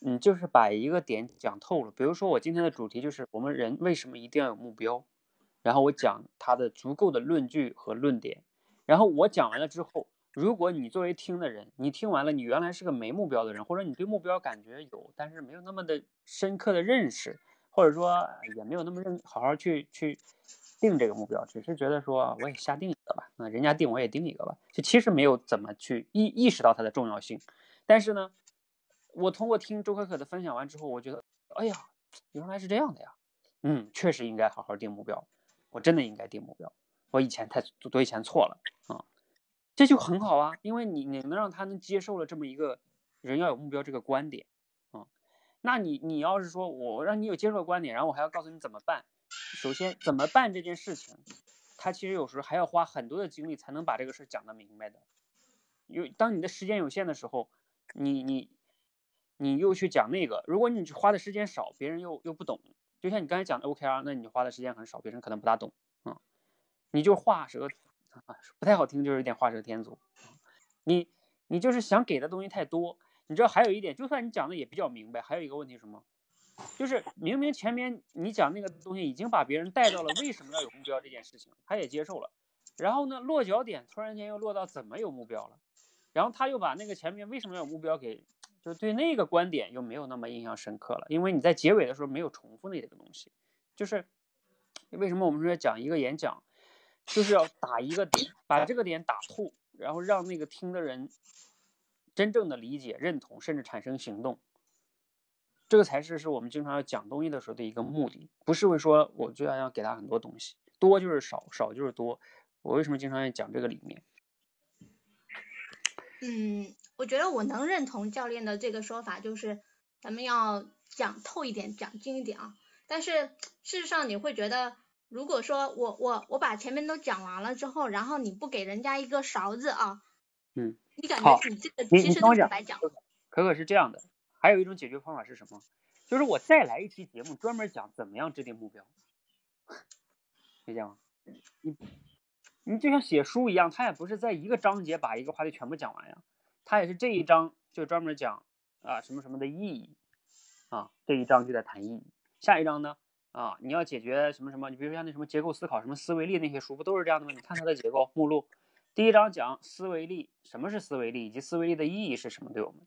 你就是把一个点讲透了。比如说，我今天的主题就是我们人为什么一定要有目标，然后我讲它的足够的论据和论点，然后我讲完了之后，如果你作为听的人，你听完了，你原来是个没目标的人，或者你对目标感觉有，但是没有那么的深刻的认识，或者说也没有那么认好好去去定这个目标，只是觉得说我也瞎定一个吧，啊，人家定我也定一个吧，就其实没有怎么去意意识到它的重要性。但是呢，我通过听周可可的分享完之后，我觉得，哎呀，原来是这样的呀，嗯，确实应该好好定目标，我真的应该定目标，我以前太多以前错了啊，这就很好啊，因为你你能让他能接受了这么一个人要有目标这个观点啊，那你你要是说我让你有接受的观点，然后我还要告诉你怎么办，首先怎么办这件事情，他其实有时候还要花很多的精力才能把这个事儿讲得明白的，因为当你的时间有限的时候，你你你又去讲那个，如果你花的时间少，别人又又不懂，就像你刚才讲的 OKR，那你花的时间很少，别人可能不大懂啊、你就画蛇啊，不太好听，就是有点画蛇添足。你你就是想给的东西太多，你知道还有一点，就算你讲的也比较明白，还有一个问题是什么？就是明明前面你讲那个东西已经把别人带到了为什么要有目标这件事情，他也接受了，然后呢落脚点突然间又落到怎么有目标了，然后他又把那个前面为什么要有目标给，就对那个观点又没有那么印象深刻了，因为你在结尾的时候没有重复那个东西，就是为什么我们说讲一个演讲，就是要打一个点，把这个点打透，然后让那个听的人真正的理解、认同，甚至产生行动。这个才是是我们经常要讲东西的时候的一个目的，不是会说我就要要给他很多东西，多就是少，少就是多。我为什么经常要讲这个理念？嗯，我觉得我能认同教练的这个说法，就是咱们要讲透一点，讲精一点啊。但是事实上，你会觉得，如果说我我我把前面都讲完了之后，然后你不给人家一个勺子啊，嗯，你感觉你这个其实都是白讲。可可是这样的，还有一种解决方法是什么？就是我再来一期节目，专门讲怎么样制定目标，可以这样吗？你你就像写书一样，它也不是在一个章节把一个话题全部讲完呀，它也是这一章就专门讲啊什么什么的意义啊，这一章就在谈意义，下一章呢啊你要解决什么什么，你比如说像那什么结构思考、什么思维力那些书不都是这样的吗？你看它的结构目录，第一章讲思维力，什么是思维力，以及思维力的意义是什么对我们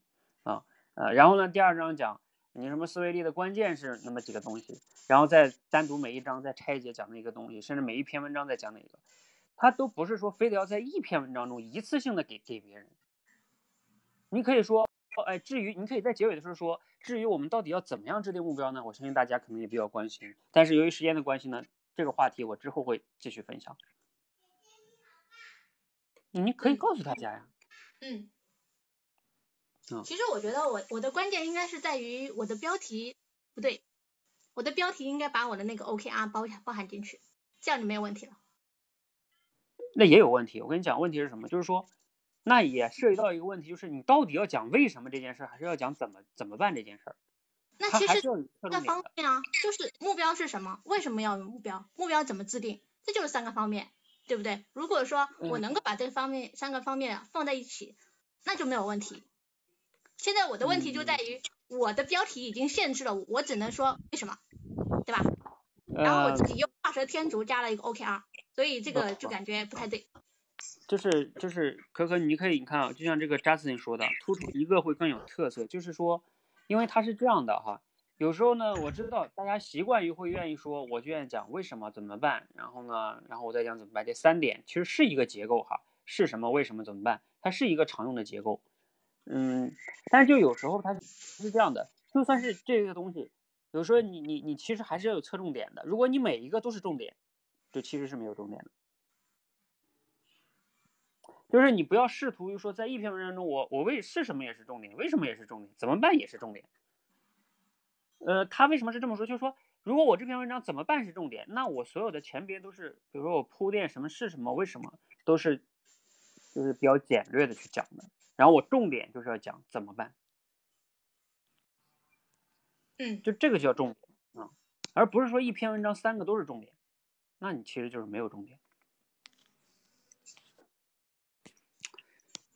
啊呃，然后呢第二章讲。你什么思维力的关键是那么几个东西，然后再单独每一章再拆解讲那个东西，甚至每一篇文章再讲哪个，它都不是说非得要在一篇文章中一次性的给给别人。你可以说，哎，至于你可以在结尾的时候说，至于我们到底要怎么样制定目标呢？我相信大家可能也比较关心，但是由于时间的关系呢，这个话题我之后会继续分享。你可以告诉大家呀，嗯嗯，其实我觉得我我的关键应该是在于我的标题不对，我的标题应该把我的那个 OKR 包包含进去，这样就没有问题了。那也有问题。我跟你讲，问题是什么？就是说，那也涉及到一个问题，就是你到底要讲为什么这件事儿，还是要讲怎么怎么办这件事儿？那其实它还是要有侧三个重点的。方面啊，就是目标是什么？为什么要有目标？目标怎么制定？这就是三个方面，对不对？如果说我嗯能够把这方面三个方面放在一起，那就没有问题。现在我的问题就在于我的标题已经限制了我，我只能说为什么，对吧？然后我呃自，己又画蛇添足加了一个 OKR，所以这个就感觉不太对。就是就是可可，你可以你看啊，就像这个 Justin 说的，突出一个会更有特色。就是说，因为它是这样的哈，有时候呢，我知道大家习惯于会愿意说，我就愿意讲为什么怎么办，然后呢，然后我再讲怎么办。这三点其实是一个结构哈，是什么为什么怎么办，它是一个常用的结构。嗯，但是就有时候它是这样的，就算是这个东西，有时候你你你其实还是要有侧重点的。如果你每一个都是重点，就其实是没有重点的。就是你不要试图于说在一篇文章中我我为是什么也是重点，为什么也是重点，怎么办也是重点。呃，他为什么是这么说？就是说，如果我这篇文章怎么办是重点，那我所有的前边都是，比如说我铺垫什么是什么，为什么都是就是比较简略的去讲的，然后我重点就是要讲怎么办。嗯，就这个叫重点啊，而不是说一篇文章三个都是重点，那你其实就是没有重点。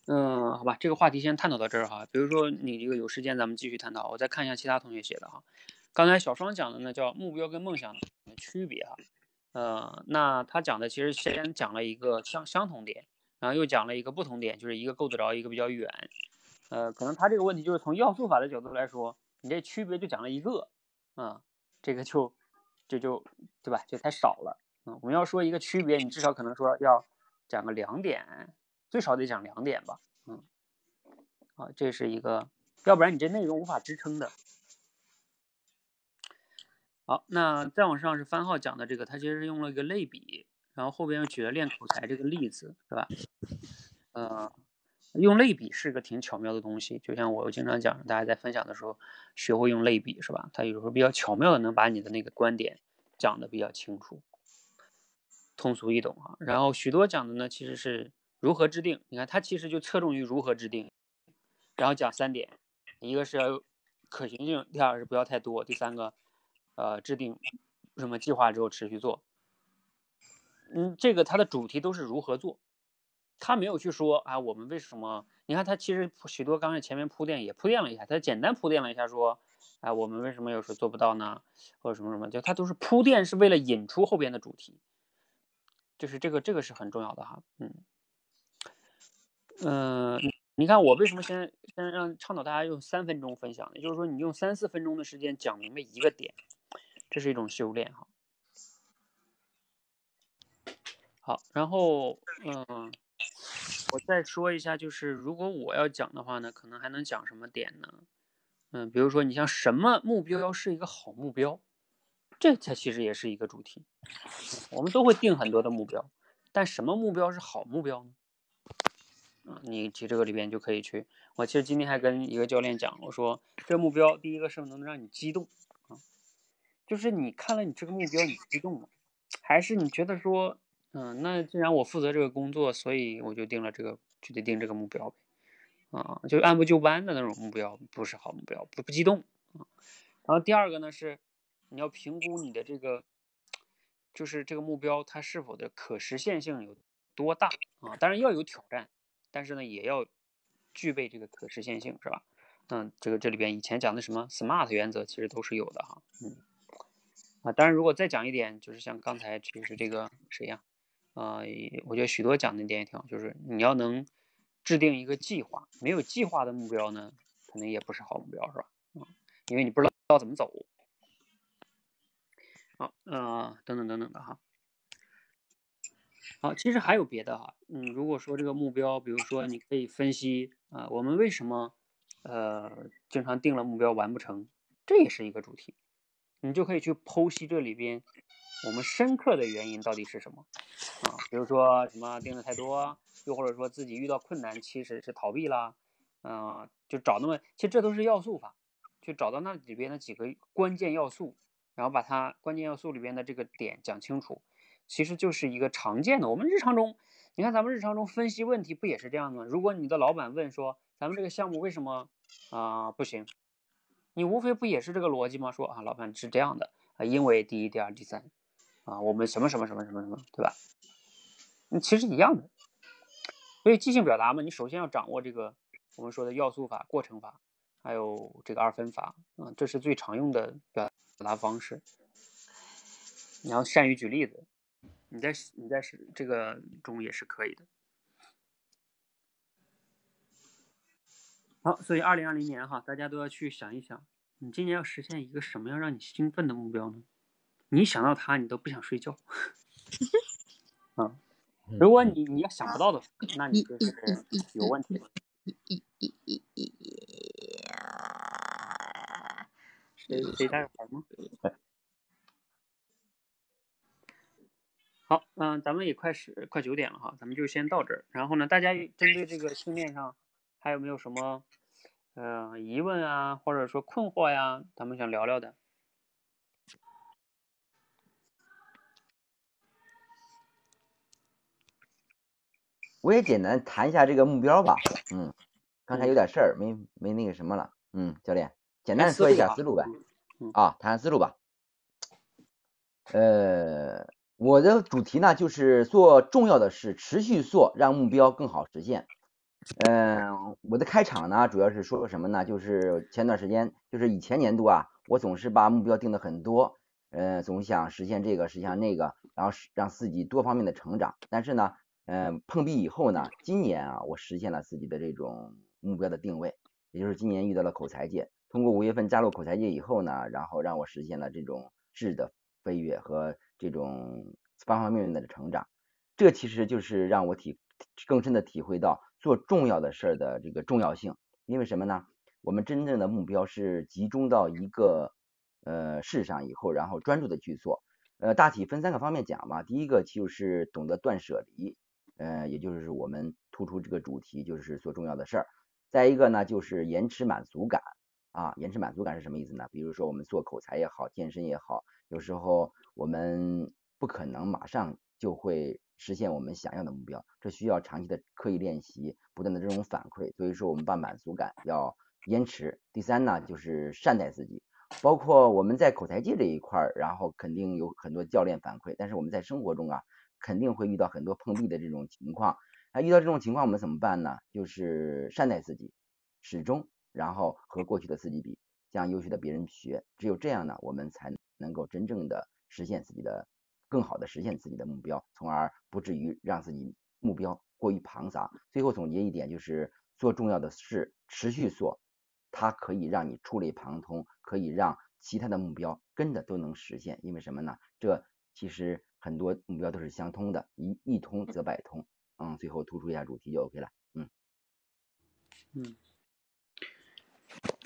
嗯，好吧，这个话题先探讨到这儿哈。比如说你这个有时间咱们继续探讨，我再看一下其他同学写的哈。刚才小双讲的呢叫目标跟梦想的区别哈。呃，那他讲的其实先讲了一个相相同点，然后又讲了一个不同点，就是一个够得着，一个比较远。呃，可能他这个问题就是从要素法的角度来说，你这区别就讲了一个，啊，这个就这就对吧？就太少了。嗯，我们要说一个区别，你至少可能说要讲个两点。最少得讲两点吧，嗯，啊，这是一个，要不然你这内容无法支撑的。好，那再往上是番号讲的这个，他其实是用了一个类比，然后后边又举了练口才这个例子，是吧？呃，用类比是个挺巧妙的东西，就像我经常讲，大家在分享的时候学会用类比，是吧？它有时候比较巧妙的能把你的那个观点讲的比较清楚、通俗易懂啊。然后许多讲的呢，其实是。如何制定？你看，它其实就侧重于如何制定，然后讲三点，一个是要有可行性，第二是不要太多，第三个，呃，制定什么计划之后持续做。嗯，这个它的主题都是如何做，他没有去说啊，我们为什么？你看，他其实许多刚才前面铺垫也铺垫了一下，他简单铺垫了一下说，啊，我们为什么有时候做不到呢？或者什么什么，就他都是铺垫，是为了引出后边的主题，就是这个这个是很重要的哈，嗯。嗯，你看我为什么先先让倡导大家用三分钟分享？也就是说，你用三四分钟的时间讲明白一个点，这是一种修炼哈。好，然后嗯，我再说一下，就是如果我要讲的话呢，可能还能讲什么点呢？嗯，比如说你像什么目标是一个好目标，这它其实也是一个主题。我们都会定很多的目标，但什么目标是好目标呢？啊你其实这个里边就可以去。我其实今天还跟一个教练讲，我说这目标第一个是不是能让你激动啊？就是你看了你这个目标，你激动吗？还是你觉得说，嗯，那既然我负责这个工作，所以我就定了这个，就得定这个目标呗？啊，就按部就班的那种目标不是好目标，不不激动啊。然后第二个呢是，你要评估你的这个，就是这个目标它是否的可实现性有多大啊？当然要有挑战。但是呢，也要具备这个可实现性，是吧？嗯，这个这里边以前讲的什么 SMART 原则，其实都是有的哈。嗯，啊，当然如果再讲一点，就是像刚才就是这个谁呀？我觉得许多讲的点也挺好，就是你要能制定一个计划，没有计划的目标呢，可能也不是好目标，是吧？嗯，因为你不知道怎么走。好，呃，等等等等的哈。好，其实还有别的哈，嗯，如果说这个目标，比如说你可以分析啊，我们为什么呃经常定了目标完不成，这也是一个主题，你就可以去剖析这里边我们深刻的原因到底是什么啊，比如说什么定的太多，又或者说自己遇到困难其实是逃避啦，啊，就找那么，其实这都是要素法，去找到那里边的几个关键要素，然后把它关键要素里边的这个点讲清楚。其实就是一个常见的，我们日常中，你看咱们日常中分析问题不也是这样吗？如果你的老板问说，咱们这个项目为什么啊不行？你无非不也是这个逻辑吗？说啊，老板是这样的啊，因为第一、第二、第三啊，我们什么什么什么什么什么，对吧？你其实一样的。所以即兴表达嘛，你首先要掌握这个我们说的要素法、过程法，还有这个二分法啊，这是最常用的表表达方式。你要善于举例子。你在你在这个中也是可以的。好，所以二零二零年哈，大家都要去想一想，你今年要实现一个什么样让你兴奋的目标呢？你想到它，你都不想睡觉。(laughs) 啊，如果你你要想不到的，那你就是有问题。谁谁带孩吗？好，嗯，咱们也快十快九点了哈，咱们就先到这儿。然后呢，大家针对这个训练上还有没有什么呃疑问啊，或者说困惑呀，咱们想聊聊的？我也简单谈一下这个目标吧。嗯，刚才有点事儿，没没那个什么了。嗯，教练，简单说一下思路呗。啊，谈思路吧。呃，我的主题呢就是做重要的事，持续做，让目标更好实现。嗯，我的开场呢主要是说什么呢？就是前段时间，就是以前年度啊，我总是把目标定的很多，呃，总想实现这个，实现那个，然后让自己多方面的成长。但是呢。嗯，碰壁以后呢，今年啊，我实现了自己的这种目标的定位，也就是今年遇到了口才界，通过五月份加入口才界以后呢，然后让我实现了这种质的飞跃和这种方方面面的成长。这其实就是让我体更深的体会到做重要的事儿的这个重要性。因为什么呢？我们真正的目标是集中到一个呃事上以后，然后专注的去做。呃，大体分三个方面讲嘛。第一个就是懂得断舍离。呃，也就是我们突出这个主题，就是做重要的事儿。再一个呢，就是延迟满足感啊，延迟满足感是什么意思呢？比如说我们做口才也好，健身也好，有时候我们不可能马上就会实现我们想要的目标，这需要长期的刻意练习，不断的这种反馈。所以说我们把满足感要延迟。第三呢，就是善待自己，包括我们在口才界这一块儿，然后肯定有很多教练反馈，但是我们在生活中啊。肯定会遇到很多碰壁的这种情况，那遇到这种情况我们怎么办呢？就是善待自己，始终然后和过去的自己比，向优秀的别人学，只有这样呢，我们才能够真正的实现自己的更好的实现自己的目标，从而不至于让自己目标过于庞杂。最后总结一点就是做重要的事，持续做，它可以让你触类旁通，可以让其他的目标跟着都能实现。因为什么呢？这其实。很多目标都是相通的，一一通则百通。嗯，最后突出一下主题就 OK 了。嗯嗯，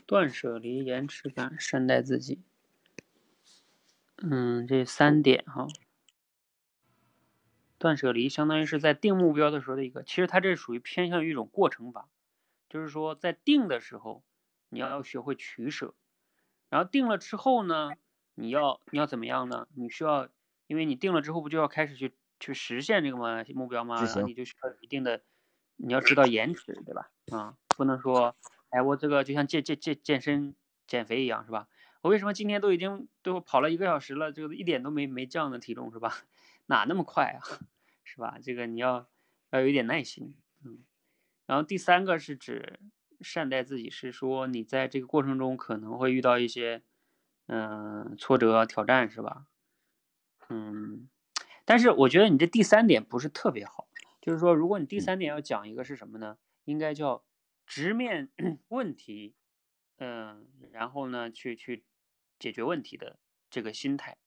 断舍离、延迟感、善待自己。嗯，这三点哈。断舍离相当于是在定目标的时候的一个，其实它这属于偏向于一种过程法，就是说在定的时候你要学会取舍，然后定了之后呢，你要你要怎么样呢？你需要。因为你定了之后，不就要开始去去实现这个吗？目标吗？然后你就需要一定的，你要知道延迟，对吧？啊，不能说，哎，我这个就像健健健健身减肥一样，是吧？我为什么今天都已经都跑了一个小时了，这个一点都没没降的体重，是吧？(laughs) 哪那么快啊，是吧？这个你要要有一点耐心，嗯。然后第三个是指善待自己，是说你在这个过程中可能会遇到一些嗯挫折挑战，是吧？嗯，但是我觉得你这第三点不是特别好，就是说，如果你第三点要讲一个是什么呢？应该叫直面 (clears throat) 问题，嗯，然后呢，去去解决问题的这个心态，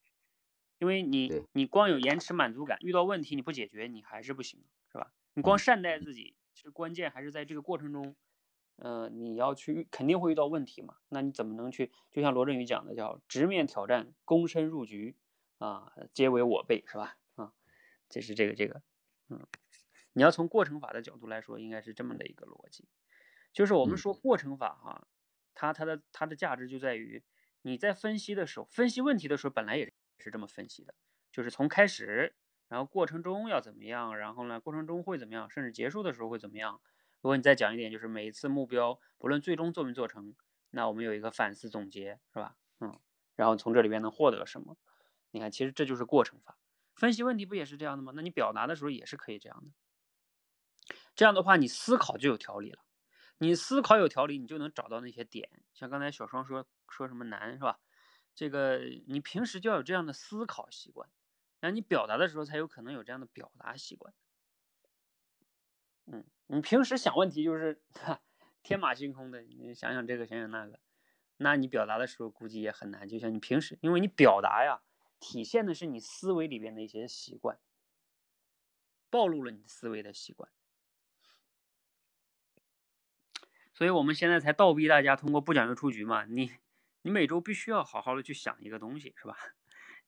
因为你你光有延迟满足感，遇到问题你不解决，你还是不行，是吧？你光善待自己，其实关键还是在这个过程中，呃，你要去肯定会遇到问题嘛，那你怎么能去？就像罗振宇讲的，叫直面挑战，躬身入局。啊，皆为我辈，是吧？啊，这是这个这个，嗯，你要从过程法的角度来说，应该是这么的一个逻辑，就是我们说过程法哈，它它的它的价值就在于你在分析的时候，分析问题的时候，本来也是这么分析的，就是从开始，然后过程中要怎么样，然后呢，过程中会怎么样，甚至结束的时候会怎么样。如果你再讲一点，就是每一次目标，不论最终做没做成，那我们有一个反思总结，是吧？嗯，然后从这里边能获得什么？你看，其实这就是过程法，分析问题不也是这样的吗？那你表达的时候也是可以这样的。这样的话，你思考就有条理了。你思考有条理，你就能找到那些点。像刚才小双说说什么难是吧？这个你平时就要有这样的思考习惯，然后你表达的时候才有可能有这样的表达习惯。嗯，你平时想问题就是天马行空的，你想想这个，想想那个，那你表达的时候估计也很难。就像你平时，因为你表达呀。体现的是你思维里边的一些习惯，暴露了你思维的习惯，所以我们现在才倒逼大家通过不讲究出局嘛，你你每周必须要好好的去想一个东西，是吧？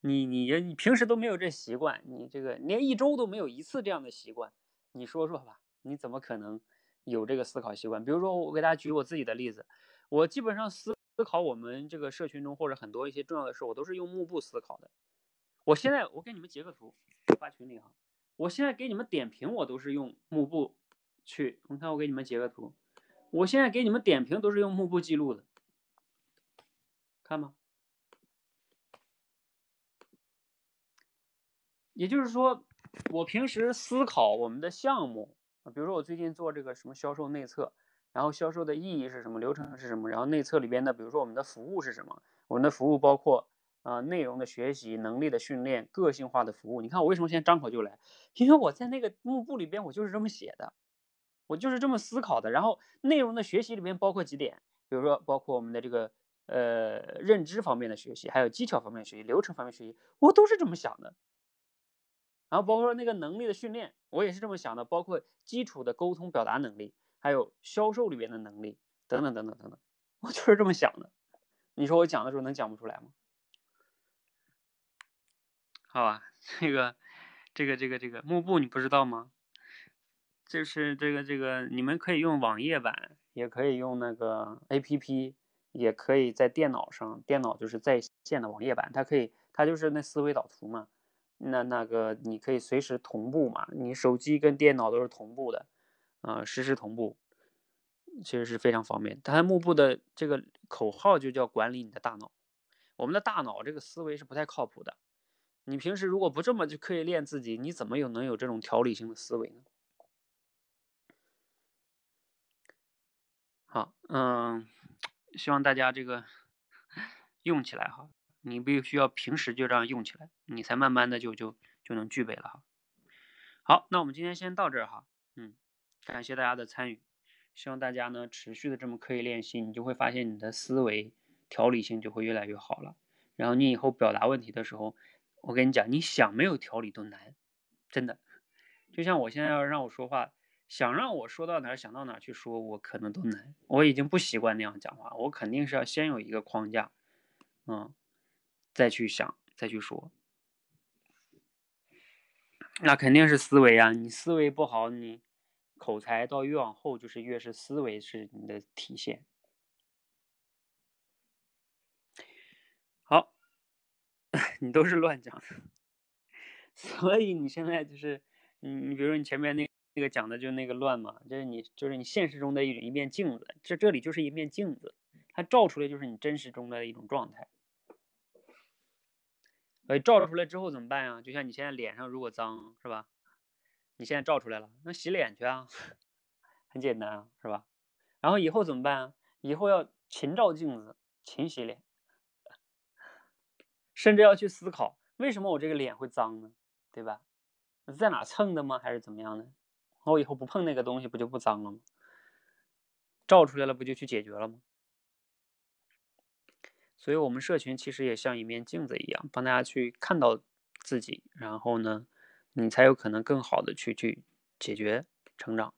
你你你平时都没有这习惯，你这个连一周都没有一次这样的习惯，你说说吧，你怎么可能有这个思考习惯？比如说我给大家举我自己的例子，我基本上思思考我们这个社群中或者很多一些重要的事，我都是用幕布思考的。我现在我给你们截个图发群里哈，我现在给你们点评我都是用幕布去，你看我给你们截个图，我现在给你们点评都是用幕布记录的，看吗？也就是说，我平时思考我们的项目，比如说我最近做这个什么销售内测，然后销售的意义是什么，流程是什么，然后内测里边的，比如说我们的服务是什么，我们的服务包括啊内容的学习、能力的训练、个性化的服务。你看我为什么现在张口就来？因为我在那个幕布里边我就是这么写的，我就是这么思考的。然后内容的学习里边包括几点，比如说包括我们的这个呃认知方面的学习，还有技巧方面的学习、流程方面学习，我都是这么想的。然后包括说那个能力的训练，我也是这么想的，包括基础的沟通表达能力，还有销售里边的能力，等等等等等等，我就是这么想的。你说我讲的时候能讲不出来吗？好吧，(laughs) 这个这个这个这个幕布你不知道吗？就是这个这个，你们可以用网页版，也可以用那个 APP，也可以在电脑上，电脑就是在线的网页版，它可以，它就是那思维导图嘛。那那个你可以随时同步嘛，你手机跟电脑都是同步的，啊，实时同步，其实是非常方便。它幕布的这个口号就叫管理你的大脑。我们的大脑这个思维是不太靠谱的，你平时如果不这么就可以练自己，你怎么有能有这种条理性的思维呢？好，嗯，希望大家这个用起来哈。你必须要平时就这样用起来，你才慢慢的就就就能具备了哈。好，那我们今天先到这儿哈，嗯，感谢大家的参与，希望大家呢持续的这么刻意练习，你就会发现你的思维条理性就会越来越好了。然后你以后表达问题的时候，我跟你讲，你想没有条理都难，真的。就像我现在要让我说话，想让我说到哪想到哪去说，我可能都难。我已经不习惯那样讲话，我肯定是要先有一个框架，嗯。再去想，再去说，那肯定是思维啊！你思维不好，你口才到越往后就是越是思维是你的体现。好，(laughs) 你都是乱讲的，(laughs) 所以你现在就是，你你比如说你前面那那个讲的就那个乱嘛，就是你就是你现实中的一一面镜子，这这里就是一面镜子，它照出来就是你真实中的一种状态。以照出来之后怎么办呀？就像你现在脸上如果脏是吧？你现在照出来了，那洗脸去啊，(laughs) 很简单啊，是吧？然后以后怎么办啊？以后要勤照镜子，勤洗脸，甚至要去思考为什么我这个脸会脏呢？对吧？在哪蹭的吗？还是怎么样呢我以后不碰那个东西不就不脏了吗？照出来了不就去解决了吗？所以，我们社群其实也像一面镜子一样，帮大家去看到自己，然后呢，你才有可能更好的去去解决成长。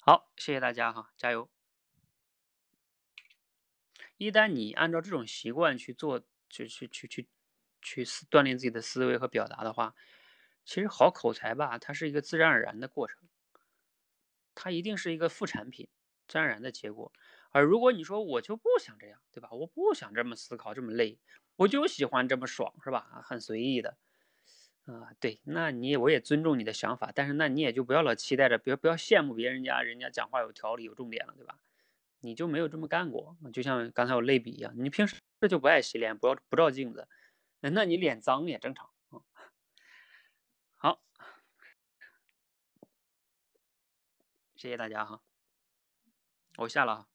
好，谢谢大家哈，加油！一旦你按照这种习惯去做，去去去去去锻炼自己的思维和表达的话，其实好口才吧，它是一个自然而然的过程，它一定是一个副产品，自然而然的结果。而如果你说我就不想这样，对吧？我不想这么思考，这么累，我就喜欢这么爽，是吧？很随意的，啊，对，那你我也尊重你的想法，但是那你也就不要老期待着，别不要羡慕别人家，人家讲话有条理、有重点了，对吧？你就没有这么干过，就像刚才我类比一样，你平时就不爱洗脸，不要不照镜子，那你脸脏也正常啊。好，谢谢大家哈，我下了。